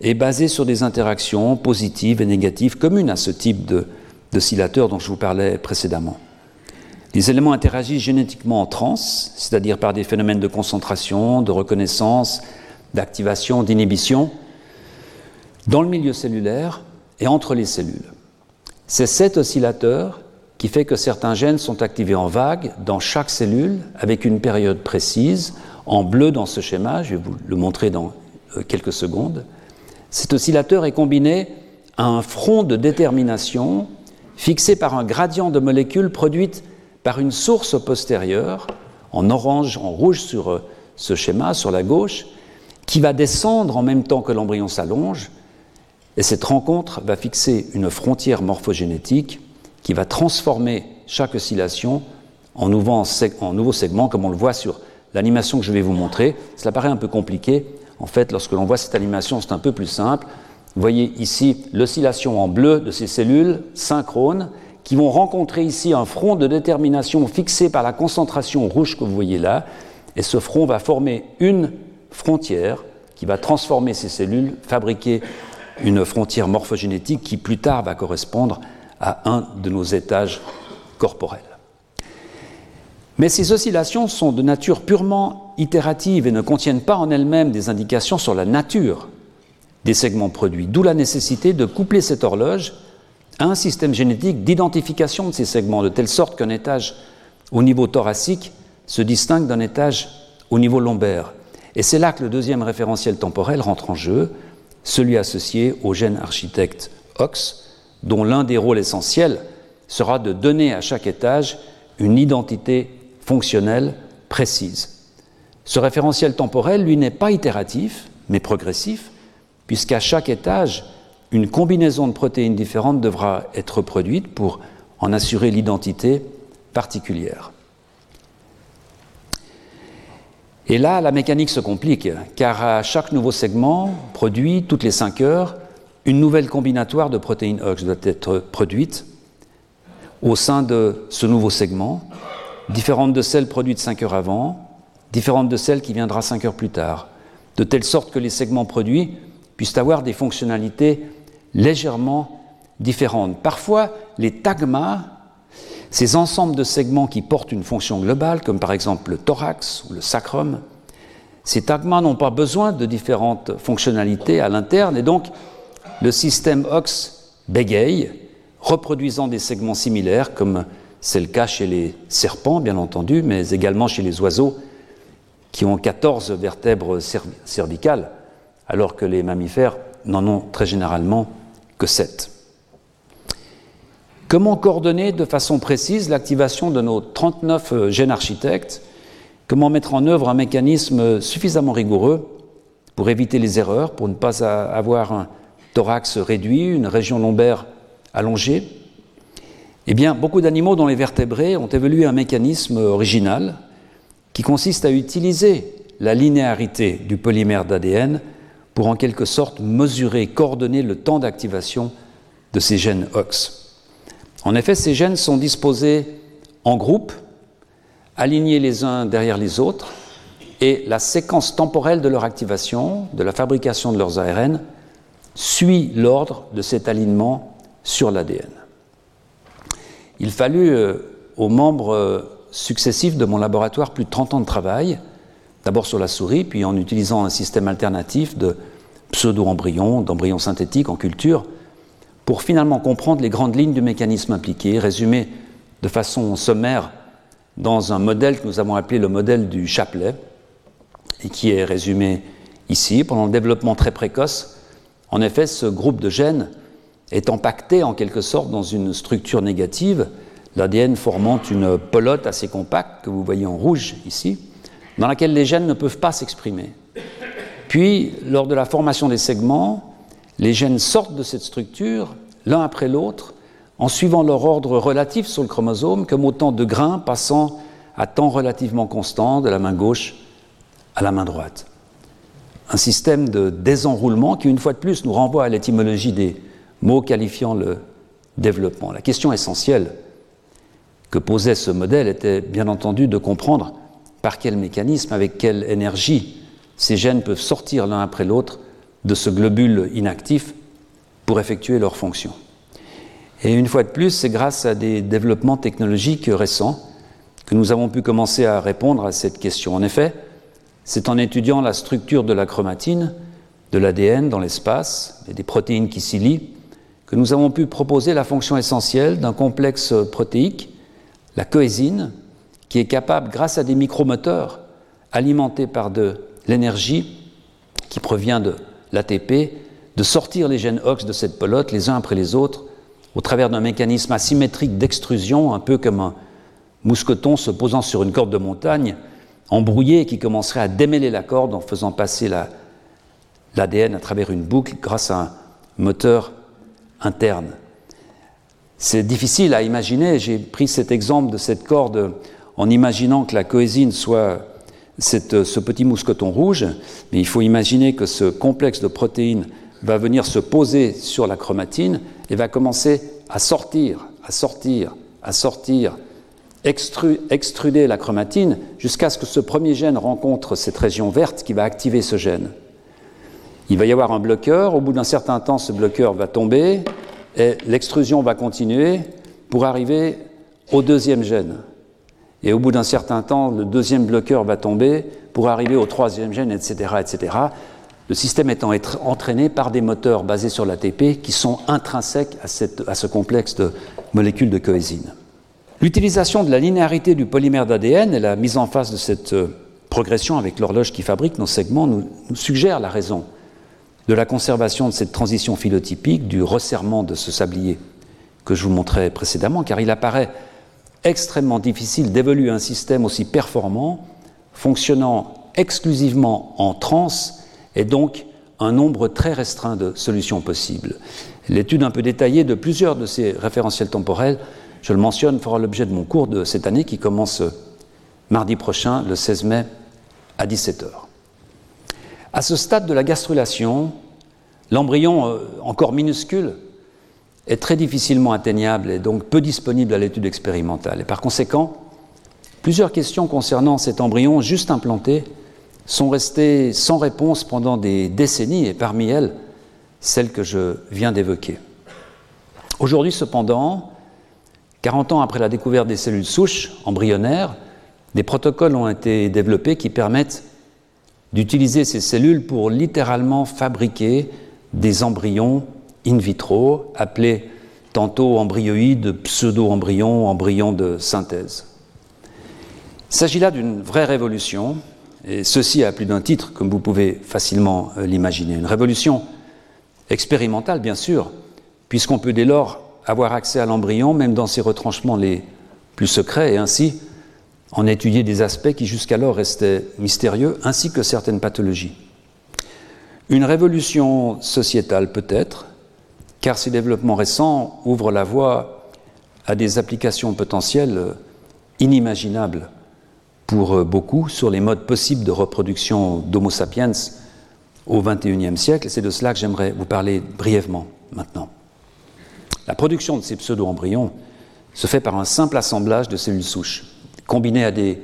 et basés sur des interactions positives et négatives communes à ce type d'oscillateurs dont je vous parlais précédemment. Les éléments interagissent génétiquement en trans, c'est-à-dire par des phénomènes de concentration, de reconnaissance, d'activation, d'inhibition dans le milieu cellulaire et entre les cellules. C'est cet oscillateur qui fait que certains gènes sont activés en vague dans chaque cellule avec une période précise, en bleu dans ce schéma, je vais vous le montrer dans euh, quelques secondes. Cet oscillateur est combiné à un front de détermination fixé par un gradient de molécules produites par une source postérieure, en orange, en rouge sur euh, ce schéma, sur la gauche, qui va descendre en même temps que l'embryon s'allonge, et cette rencontre va fixer une frontière morphogénétique qui va transformer chaque oscillation en nouveau, segment, comme on le voit sur l'animation que je vais vous montrer. Cela paraît un peu compliqué. En fait, lorsque l'on voit cette animation, c'est un peu plus simple. Vous voyez ici l'oscillation en bleu de ces cellules synchrones qui vont rencontrer ici un front de détermination fixé par la concentration rouge que vous voyez là. Et ce front va former une frontière qui va transformer ces cellules, fabriquer une frontière morphogénétique qui plus tard va correspondre à un de nos étages corporels. Mais ces oscillations sont de nature purement itérative et ne contiennent pas en elles-mêmes des indications sur la nature des segments produits, d'où la nécessité de coupler cette horloge un système génétique d'identification de ces segments, de telle sorte qu'un étage au niveau thoracique se distingue d'un étage au niveau lombaire. Et c'est là que le deuxième référentiel temporel rentre en jeu, celui associé au gène architecte OX, dont l'un des rôles essentiels sera de donner à chaque étage une identité fonctionnelle précise. Ce référentiel temporel, lui, n'est pas itératif, mais progressif, puisqu'à chaque étage, une combinaison de protéines différentes devra être produite pour en assurer l'identité particulière. Et là, la mécanique se complique, car à chaque nouveau segment produit, toutes les 5 heures, une nouvelle combinatoire de protéines OX doit être produite au sein de ce nouveau segment, différente de celle produite 5 heures avant, différente de celle qui viendra 5 heures plus tard, de telle sorte que les segments produits puissent avoir des fonctionnalités légèrement différentes. Parfois, les tagmas, ces ensembles de segments qui portent une fonction globale, comme par exemple le thorax ou le sacrum, ces tagmas n'ont pas besoin de différentes fonctionnalités à l'interne et donc le système OX bégaye, reproduisant des segments similaires, comme c'est le cas chez les serpents, bien entendu, mais également chez les oiseaux qui ont 14 vertèbres cervicales, alors que les mammifères n'en ont très généralement que 7. Comment coordonner de façon précise l'activation de nos 39 euh, gènes architectes? Comment mettre en œuvre un mécanisme suffisamment rigoureux pour éviter les erreurs, pour ne pas avoir un thorax réduit, une région lombaire allongée? Eh bien, beaucoup d'animaux dont les vertébrés ont évolué un mécanisme original qui consiste à utiliser la linéarité du polymère d'ADN pour en quelque sorte mesurer, coordonner le temps d'activation de ces gènes OX. En effet, ces gènes sont disposés en groupe, alignés les uns derrière les autres, et la séquence temporelle de leur activation, de la fabrication de leurs ARN, suit l'ordre de cet alignement sur l'ADN. Il fallut euh, aux membres euh, successifs de mon laboratoire plus de 30 ans de travail, d'abord sur la souris, puis en utilisant un système alternatif de pseudo-embryons, d'embryons synthétiques en culture, pour finalement comprendre les grandes lignes du mécanisme impliqué, résumé de façon sommaire dans un modèle que nous avons appelé le modèle du chapelet, et qui est résumé ici. Pendant le développement très précoce, en effet, ce groupe de gènes est empaqueté en quelque sorte dans une structure négative l'ADN formant une pelote assez compacte que vous voyez en rouge ici, dans laquelle les gènes ne peuvent pas s'exprimer. Puis, lors de la formation des segments, les gènes sortent de cette structure, l'un après l'autre, en suivant leur ordre relatif sur le chromosome, comme autant de grains passant à temps relativement constant de la main gauche à la main droite. Un système de désenroulement qui, une fois de plus, nous renvoie à l'étymologie des mots qualifiant le développement. La question essentielle que posait ce modèle était bien entendu de comprendre par quel mécanisme, avec quelle énergie ces gènes peuvent sortir l'un après l'autre de ce globule inactif pour effectuer leur fonction. Et une fois de plus, c'est grâce à des développements technologiques récents que nous avons pu commencer à répondre à cette question. En effet, c'est en étudiant la structure de la chromatine, de l'ADN dans l'espace et des protéines qui s'y lient que nous avons pu proposer la fonction essentielle d'un complexe protéique la coésine, qui est capable, grâce à des micromoteurs alimentés par de l'énergie qui provient de l'ATP, de sortir les gènes OX de cette pelote les uns après les autres au travers d'un mécanisme asymétrique d'extrusion, un peu comme un mousqueton se posant sur une corde de montagne, embrouillé qui commencerait à démêler la corde en faisant passer l'ADN à travers une boucle grâce à un moteur interne. C'est difficile à imaginer. J'ai pris cet exemple de cette corde en imaginant que la coésine soit ce petit mousqueton rouge, mais il faut imaginer que ce complexe de protéines va venir se poser sur la chromatine et va commencer à sortir, à sortir, à sortir, extruder la chromatine jusqu'à ce que ce premier gène rencontre cette région verte qui va activer ce gène. Il va y avoir un bloqueur, au bout d'un certain temps ce bloqueur va tomber, et l'extrusion va continuer pour arriver au deuxième gène. Et au bout d'un certain temps, le deuxième bloqueur va tomber pour arriver au troisième gène, etc. etc. Le système étant entraîné par des moteurs basés sur l'ATP qui sont intrinsèques à, ce complexe de molécules de coésine. L'utilisation de la linéarité du polymère d'ADN et la mise en face de cette euh, progression avec l'horloge qui fabrique nos segments nous, nous suggère la raison de la conservation de cette transition phylotypique, du resserrement de ce sablier que je vous montrais précédemment, car il apparaît extrêmement difficile d'évoluer un système aussi performant, fonctionnant exclusivement en trans, et donc un nombre très restreint de solutions possibles. L'étude un peu détaillée de plusieurs de ces référentiels temporels, je le mentionne, fera l'objet de mon cours de cette année qui commence mardi prochain, le 16 mai à 17 heures. À ce stade de la gastrulation, l'embryon, euh, encore minuscule, est très difficilement atteignable et donc peu disponible à l'étude expérimentale. Et par conséquent, plusieurs questions concernant cet embryon juste implanté sont restées sans réponse pendant des décennies et parmi elles, celle que je viens d'évoquer. Aujourd'hui cependant, 40 ans après la découverte des cellules souches embryonnaires, des protocoles ont été développés qui permettent d'utiliser ces cellules pour littéralement fabriquer des embryons in vitro, appelés tantôt embryoïdes, pseudo-embryons, embryons de synthèse. Il s'agit là d'une vraie révolution, et ceci a plus d'un titre, comme vous pouvez facilement euh, l'imaginer. Une révolution expérimentale, bien sûr, puisqu'on peut dès lors avoir accès à l'embryon, même dans ses retranchements les plus secrets, et ainsi en étudier des aspects qui jusqu'alors restaient mystérieux, ainsi que certaines pathologies. Une révolution sociétale peut-être, car ces développements récents ouvrent la voie à des applications potentielles inimaginables pour beaucoup sur les modes possibles de reproduction d'Homo sapiens au XXIe siècle. C'est de cela que j'aimerais vous parler brièvement maintenant. La production de ces pseudo-embryons se fait par un simple assemblage de cellules souches, combinées à des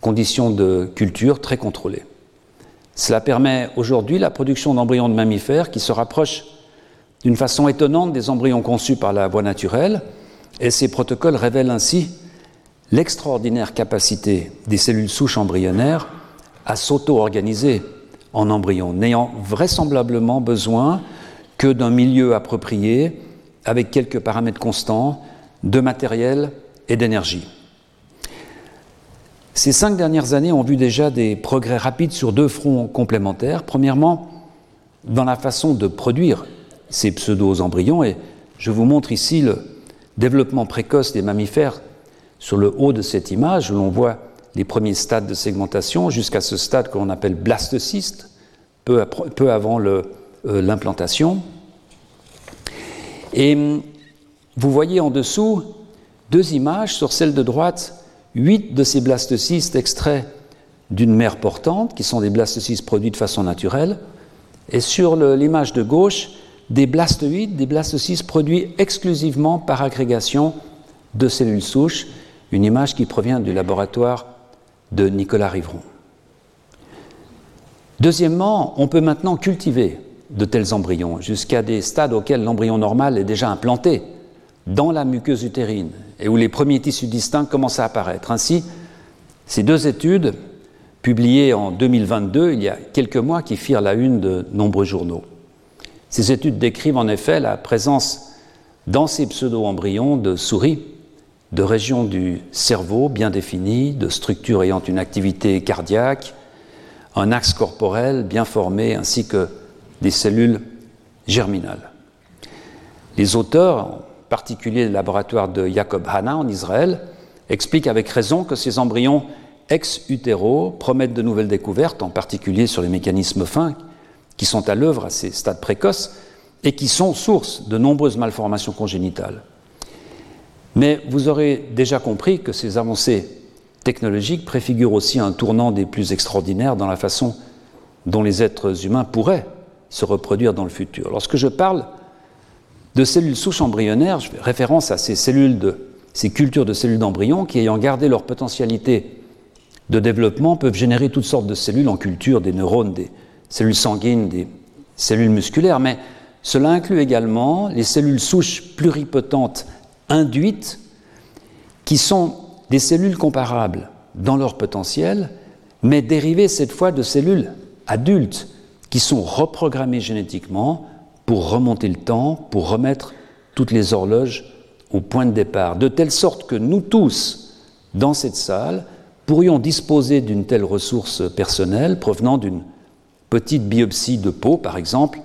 conditions de culture très contrôlées. Cela permet aujourd'hui la production d'embryons de mammifères qui se rapprochent d'une façon étonnante des embryons conçus par la voie naturelle, et ces protocoles révèlent ainsi l'extraordinaire capacité des cellules souches embryonnaires à s'auto-organiser en embryons, n'ayant vraisemblablement besoin que d'un milieu approprié, avec quelques paramètres constants, de matériel et d'énergie. Ces cinq dernières années ont vu déjà des progrès rapides sur deux fronts complémentaires. Premièrement, dans la façon de produire ces pseudo-embryons. Et je vous montre ici le développement précoce des mammifères sur le haut de cette image, où l'on voit les premiers stades de segmentation jusqu'à ce stade que l'on appelle blastocyste, peu, peu avant euh, l'implantation. Et hum, vous voyez en dessous deux images. Sur celle de droite, huit de ces blastocystes extraits d'une mère portante, qui sont des blastocystes produits de façon naturelle. Et sur l'image de gauche, des blastoïdes, des blastocystes produits exclusivement par agrégation de cellules souches, une image qui provient du laboratoire de Nicolas Rivron. Deuxièmement, on peut maintenant cultiver de tels embryons jusqu'à des stades auxquels l'embryon normal est déjà implanté dans la muqueuse utérine et où les premiers tissus distincts commencent à apparaître. Ainsi, ces deux études, publiées en 2022, il y a quelques mois, qui firent la une de nombreux journaux. Ces études décrivent en effet la présence dans ces pseudo-embryons de souris de régions du cerveau bien définies, de structures ayant une activité cardiaque, un axe corporel bien formé, ainsi que des cellules germinales. Les auteurs, en particulier le laboratoire de Jacob Hanna en Israël, expliquent avec raison que ces embryons ex utéro promettent de nouvelles découvertes, en particulier sur les mécanismes fins qui sont à l'œuvre à ces stades précoces et qui sont source de nombreuses malformations congénitales. Mais vous aurez déjà compris que ces avancées technologiques préfigurent aussi un tournant des plus extraordinaires dans la façon dont les êtres humains pourraient se reproduire dans le futur. Lorsque je parle de cellules souches embryonnaires, je fais référence à ces cellules de ces cultures de cellules d'embryon qui, ayant gardé leur potentialité de développement, peuvent générer toutes sortes de cellules en culture, des neurones, des cellules sanguines, des cellules musculaires, mais cela inclut également les cellules souches pluripotentes induites, qui sont des cellules comparables dans leur potentiel, mais dérivées cette fois de cellules adultes qui sont reprogrammées génétiquement pour remonter le temps, pour remettre toutes les horloges au point de départ, de telle sorte que nous tous, dans cette salle, pourrions disposer d'une telle ressource personnelle provenant d'une petite biopsie de peau, par exemple,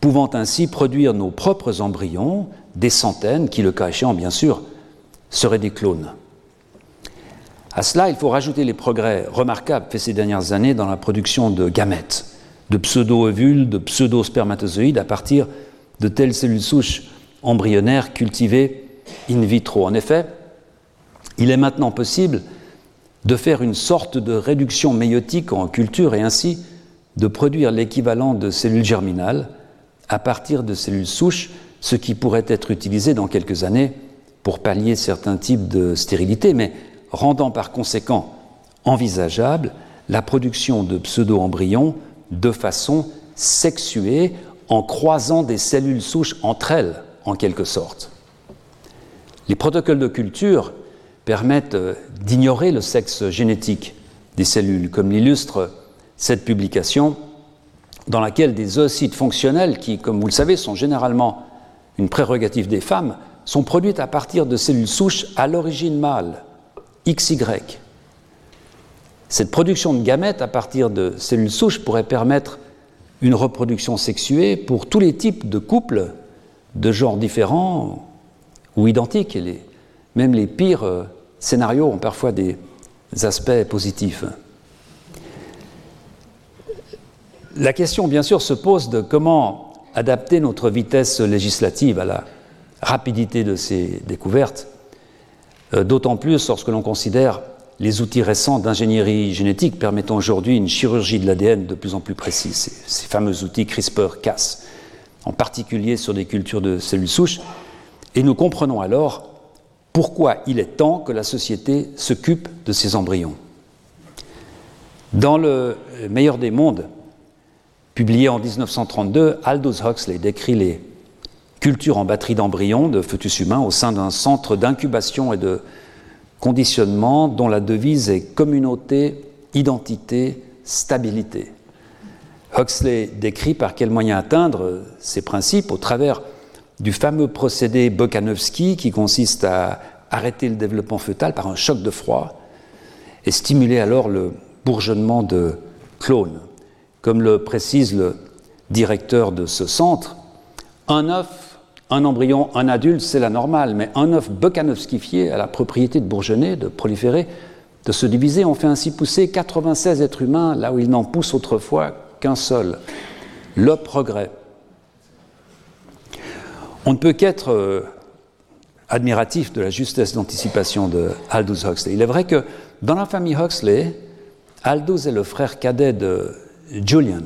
pouvant ainsi produire nos propres embryons, des centaines, qui, le cas échéant, bien sûr, seraient des clones. À cela, il faut rajouter les progrès remarquables faits ces dernières années dans la production de gamètes, de pseudo-ovules, de pseudo-spermatozoïdes à partir de telles cellules souches embryonnaires cultivées in vitro. En effet, il est maintenant possible de faire une sorte de réduction méiotique en culture et ainsi de produire l'équivalent de cellules germinales à partir de cellules souches, ce qui pourrait être utilisé dans quelques années pour pallier certains types de stérilité, mais rendant par conséquent envisageable la production de pseudo-embryons de façon sexuée en croisant des cellules souches entre elles, en quelque sorte. Les protocoles de culture permettent d'ignorer le sexe génétique des cellules, comme l'illustre cette publication dans laquelle des oocytes fonctionnels, qui, comme vous le savez, sont généralement une prérogative des femmes, sont produites à partir de cellules souches à l'origine mâle, XY. Cette production de gamètes à partir de cellules souches pourrait permettre une reproduction sexuée pour tous les types de couples de genres différents ou identiques. Même les pires euh, scénarios ont parfois des aspects positifs. La question, bien sûr, se pose de comment adapter notre vitesse législative à la rapidité de ces découvertes, euh, d'autant plus lorsque l'on considère les outils récents d'ingénierie génétique permettant aujourd'hui une chirurgie de l'ADN de plus en plus précise, ces, fameux outils CRISPR-Cas, en particulier sur des cultures de cellules souches, et nous comprenons alors pourquoi il est temps que la société s'occupe de ces embryons. Dans le meilleur des mondes, Publié en 1932, Aldous Huxley décrit les cultures en batterie d'embryons de fœtus humains au sein d'un centre d'incubation et de conditionnement dont la devise est communauté, identité, stabilité. Huxley décrit par quels moyens atteindre ces principes au travers du fameux procédé Bokanovsky qui consiste à arrêter le développement fœtal par un choc de froid et stimuler alors le bourgeonnement de clones. Comme le précise le directeur de ce centre, un œuf, un embryon, un adulte, c'est la normale, mais un œuf bokanovskifié a la propriété de bourgeonner, de proliférer, de se diviser. On fait ainsi pousser 96 êtres humains là où il n'en pousse autrefois qu'un seul. Le progrès. On ne peut qu'être euh, admiratif de la justesse d'anticipation de Aldous Huxley. Il est vrai que dans la famille Huxley, Aldous est le frère cadet de Julian,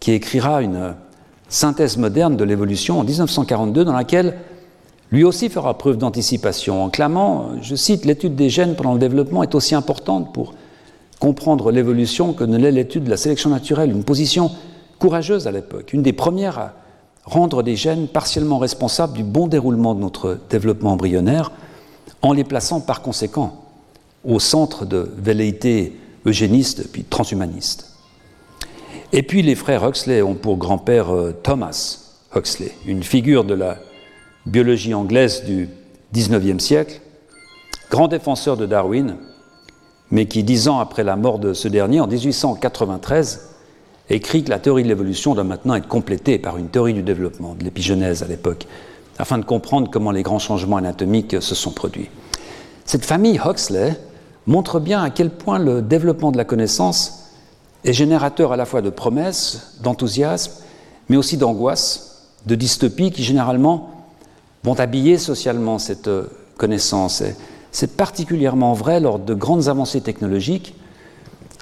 qui écrira une synthèse moderne de l'évolution en 1942 dans laquelle lui aussi fera preuve d'anticipation en clamant, je cite, l'étude des gènes pendant le développement est aussi importante pour comprendre l'évolution que ne l'est l'étude de la sélection naturelle, une position courageuse à l'époque, une des premières à rendre des gènes partiellement responsables du bon déroulement de notre développement embryonnaire, en les plaçant par conséquent au centre de velléités eugénistes puis transhumanistes. Et puis les frères Huxley ont pour grand-père euh, Thomas Huxley, une figure de la biologie anglaise du XIXe siècle, grand défenseur de Darwin, mais qui, dix ans après la mort de ce dernier, en 1893, écrit que la théorie de l'évolution doit maintenant être complétée par une théorie du développement, de l'épigenèse à l'époque, afin de comprendre comment les grands changements anatomiques se sont produits. Cette famille Huxley montre bien à quel point le développement de la connaissance est générateur à la fois de promesses, d'enthousiasme, mais aussi d'angoisse, de dystopie qui généralement vont habiller socialement cette euh, connaissance. C'est particulièrement vrai lors de grandes avancées technologiques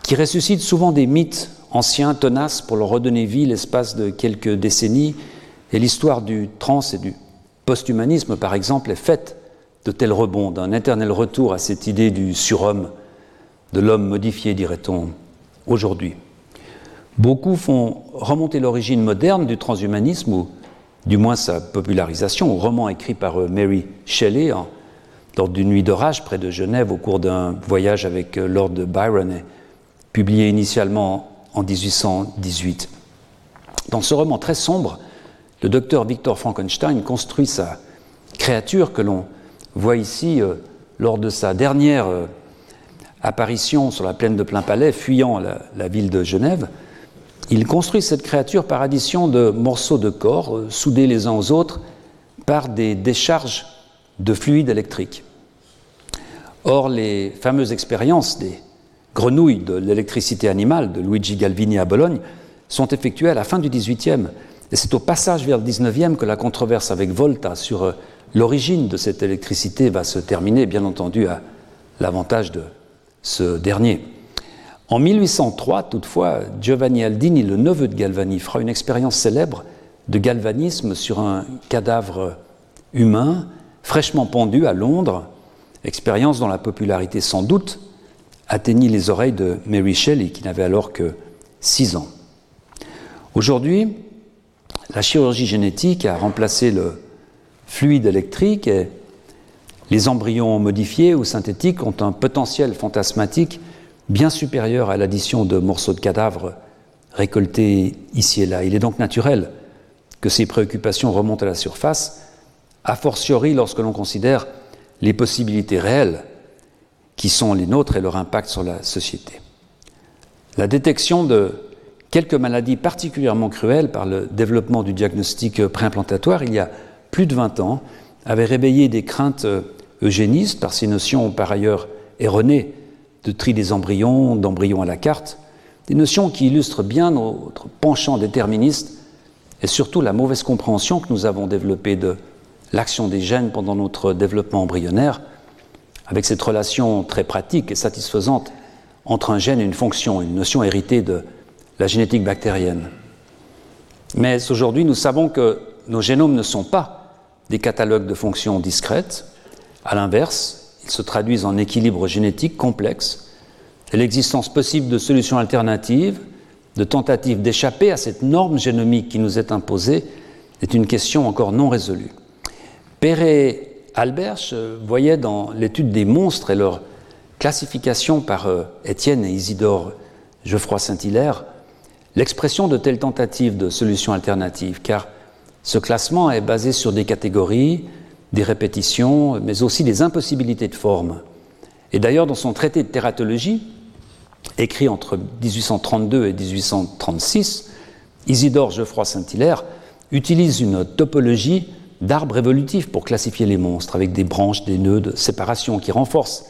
qui ressuscitent souvent des mythes anciens, tenaces, pour leur redonner vie l'espace de quelques décennies. Et l'histoire du trans et du posthumanisme, par exemple, est faite de tels rebonds, d'un éternel retour à cette idée du surhomme, de l'homme modifié, dirait-on, aujourd'hui. Beaucoup font remonter l'origine moderne du transhumanisme, ou du moins sa popularisation, au roman écrit par euh, Mary Shelley lors d'une nuit d'orage près de Genève au cours d'un voyage avec euh, Lord Byron, publié initialement en 1818. Dans ce roman très sombre, le docteur Victor Frankenstein construit sa créature que l'on voit ici euh, lors de sa dernière apparition sur la plaine de Plain-Palais, fuyant la, ville de Genève, il construit cette créature par addition de morceaux de corps euh, soudés les uns aux autres par des décharges de fluide électrique. Or, les fameuses expériences des grenouilles de l'électricité animale de Luigi Galvini à Bologne sont effectuées à la fin du XVIIIe. Et c'est au passage vers le XIXe que la controverse avec Volta sur euh, l'origine de cette électricité va se terminer, bien entendu, à l'avantage de ce dernier. En 1803, toutefois, Giovanni Aldini, le neveu de Galvani, fera une expérience célèbre de galvanisme sur un cadavre humain fraîchement pendu à Londres, expérience dont la popularité sans doute atteignit les oreilles de Mary Shelley, qui n'avait alors que 6 ans. Aujourd'hui, la chirurgie génétique a remplacé le fluide électrique et les embryons modifiés ou synthétiques ont un potentiel fantasmatique bien supérieure à l'addition de morceaux de cadavres récoltés ici et là. Il est donc naturel que ces préoccupations remontent à la surface, a fortiori lorsque l'on considère les possibilités réelles qui sont les nôtres et leur impact sur la société. La détection de quelques maladies particulièrement cruelles par le développement du diagnostic préimplantatoire il y a plus de 20 ans avait réveillé des craintes eugénistes par ces notions par ailleurs erronées de tri des embryons, d'embryons à la carte, des notions qui illustrent bien notre penchant déterministe et surtout la mauvaise compréhension que nous avons développée de l'action des gènes pendant notre développement embryonnaire, avec cette relation très pratique et satisfaisante entre un gène et une fonction, une notion héritée de la génétique bactérienne. Mais aujourd'hui, nous savons que nos génomes ne sont pas des catalogues de fonctions discrètes. À l'inverse, ils se traduisent en équilibre génétique complexe et l'existence possible de solutions alternatives, de tentatives d'échapper à cette norme génomique qui nous est imposée, est une question encore non résolue. Perret Albert voyait dans l'étude des monstres et leur classification par euh, Étienne et Isidore Geoffroy Saint-Hilaire l'expression de telles tentatives de solutions alternatives, car ce classement est basé sur des catégories, des répétitions, mais aussi des impossibilités de forme. Et d'ailleurs, dans son traité de tératologie, écrit entre 1832 et 1836, Isidore Geoffroy Saint-Hilaire utilise une topologie d'arbre évolutif pour classifier les monstres, avec des branches, des nœuds de séparation qui renforcent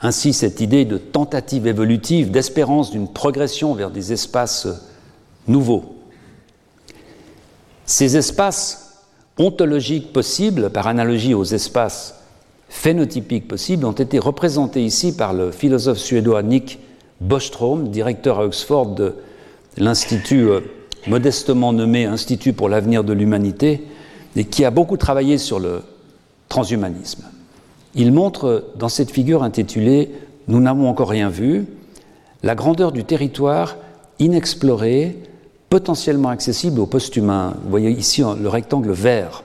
ainsi cette idée de tentative évolutive, d'espérance d'une progression vers des espaces nouveaux. Ces espaces ontologiques possibles, par analogie aux espaces phénotypiques possibles, ont été représentés ici par le philosophe suédois Nick Bostrom, directeur à Oxford de l'Institut euh, modestement nommé Institut pour l'avenir de l'humanité, et qui a beaucoup travaillé sur le transhumanisme. Il montre dans cette figure intitulée Nous n'avons encore rien vu la grandeur du territoire inexploré potentiellement accessible aux post-humains. Vous voyez ici le rectangle vert.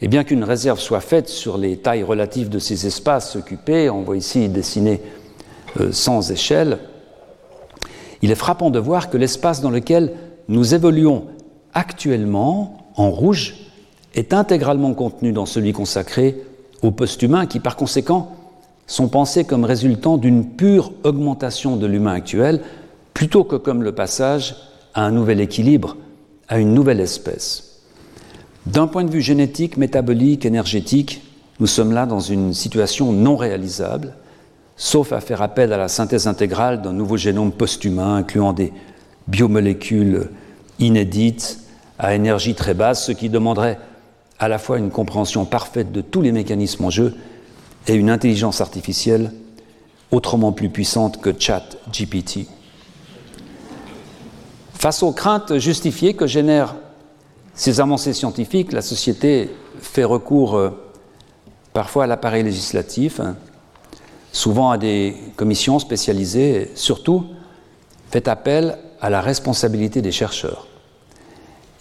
Et bien qu'une réserve soit faite sur les tailles relatives de ces espaces occupés, on voit ici dessiné euh, sans échelle, il est frappant de voir que l'espace dans lequel nous évoluons actuellement, en rouge, est intégralement contenu dans celui consacré aux post-humains, qui par conséquent sont pensés comme résultant d'une pure augmentation de l'humain actuel, plutôt que comme le passage à un nouvel équilibre, à une nouvelle espèce. D'un point de vue génétique, métabolique, énergétique, nous sommes là dans une situation non réalisable, sauf à faire appel à la synthèse intégrale d'un nouveau génome post-humain incluant des biomolécules inédites à énergie très basse, ce qui demanderait à la fois une compréhension parfaite de tous les mécanismes en jeu et une intelligence artificielle autrement plus puissante que ChatGPT. Face aux craintes justifiées que génèrent ces avancées scientifiques, la société fait recours euh, parfois à l'appareil législatif, hein, souvent à des commissions spécialisées, et surtout fait appel à la responsabilité des chercheurs.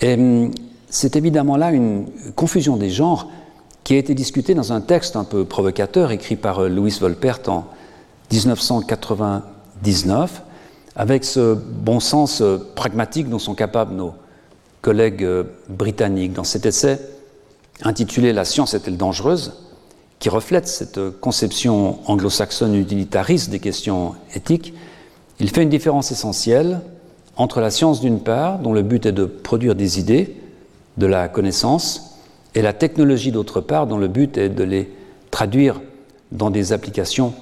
Hum, c'est évidemment là une confusion des genres qui a été discutée dans un texte un peu provocateur écrit par euh, Louis Volpert en 1999 avec ce bon sens euh, pragmatique dont sont capables nos collègues euh, britanniques. Dans cet essai intitulé La science est-elle dangereuse? qui reflète cette euh, conception anglo-saxonne utilitariste des questions éthiques, il fait une différence essentielle entre la science d'une part, dont le but est de produire des idées, de la connaissance, et la technologie d'autre part, dont le but est de les traduire dans des applications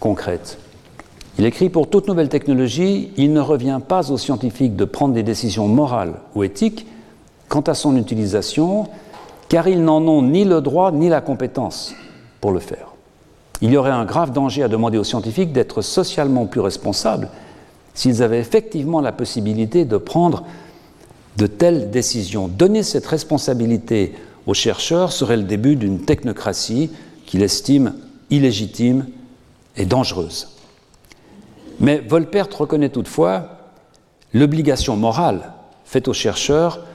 concrètes. Il écrit Pour toute nouvelle technologie, il ne revient pas aux scientifiques de prendre des décisions morales ou éthiques quant à son utilisation, car ils n'en ont ni le droit ni la compétence pour le faire. il y aurait un grave danger à demander aux scientifiques d'être socialement plus responsables s'ils avaient effectivement la possibilité de prendre de telles décisions. Donner cette responsabilité aux chercheurs serait le début d'une technocratie qu'il estime illégitime et dangereuse. Mais Volpert reconnaît toutefois l'obligation morale faite aux chercheurs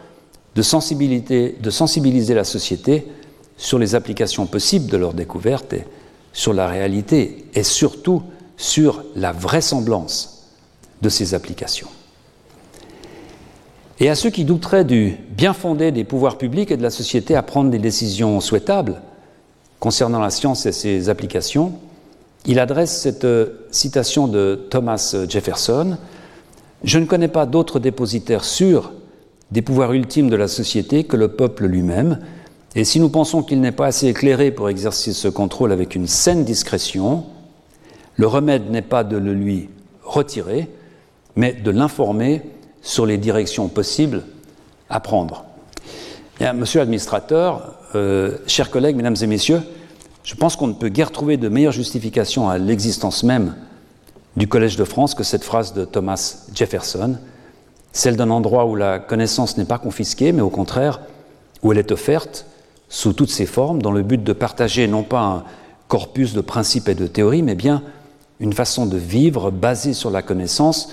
de, sensibiliser la société sur les applications possibles de leurs découvertes et sur la réalité et surtout sur la vraisemblance de ces applications. Et à ceux qui douteraient du bien fondé des pouvoirs publics et de la société à prendre des décisions souhaitables concernant la science et ses applications, il adresse cette euh, citation de Thomas Jefferson Je ne connais pas d'autre dépositaire sûr des pouvoirs ultimes de la société que le peuple lui-même, et si nous pensons qu'il n'est pas assez éclairé pour exercer ce contrôle avec une saine discrétion, le remède n'est pas de le lui retirer, mais de l'informer sur les directions possibles à prendre. Monsieur l'administrateur, euh, chers collègues, mesdames et messieurs, je pense qu'on ne peut guère trouver de meilleure justification à l'existence même du Collège de France que cette phrase de Thomas Jefferson, celle d'un endroit où la connaissance n'est pas confisquée, mais au contraire, où elle est offerte sous toutes ses formes, dans le but de partager non pas un corpus de principes et de théories, mais bien une façon de vivre basée sur la connaissance,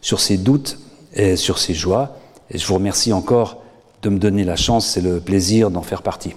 sur ses doutes et sur ses joies. Et je vous remercie encore de me donner la chance et le plaisir d'en faire partie.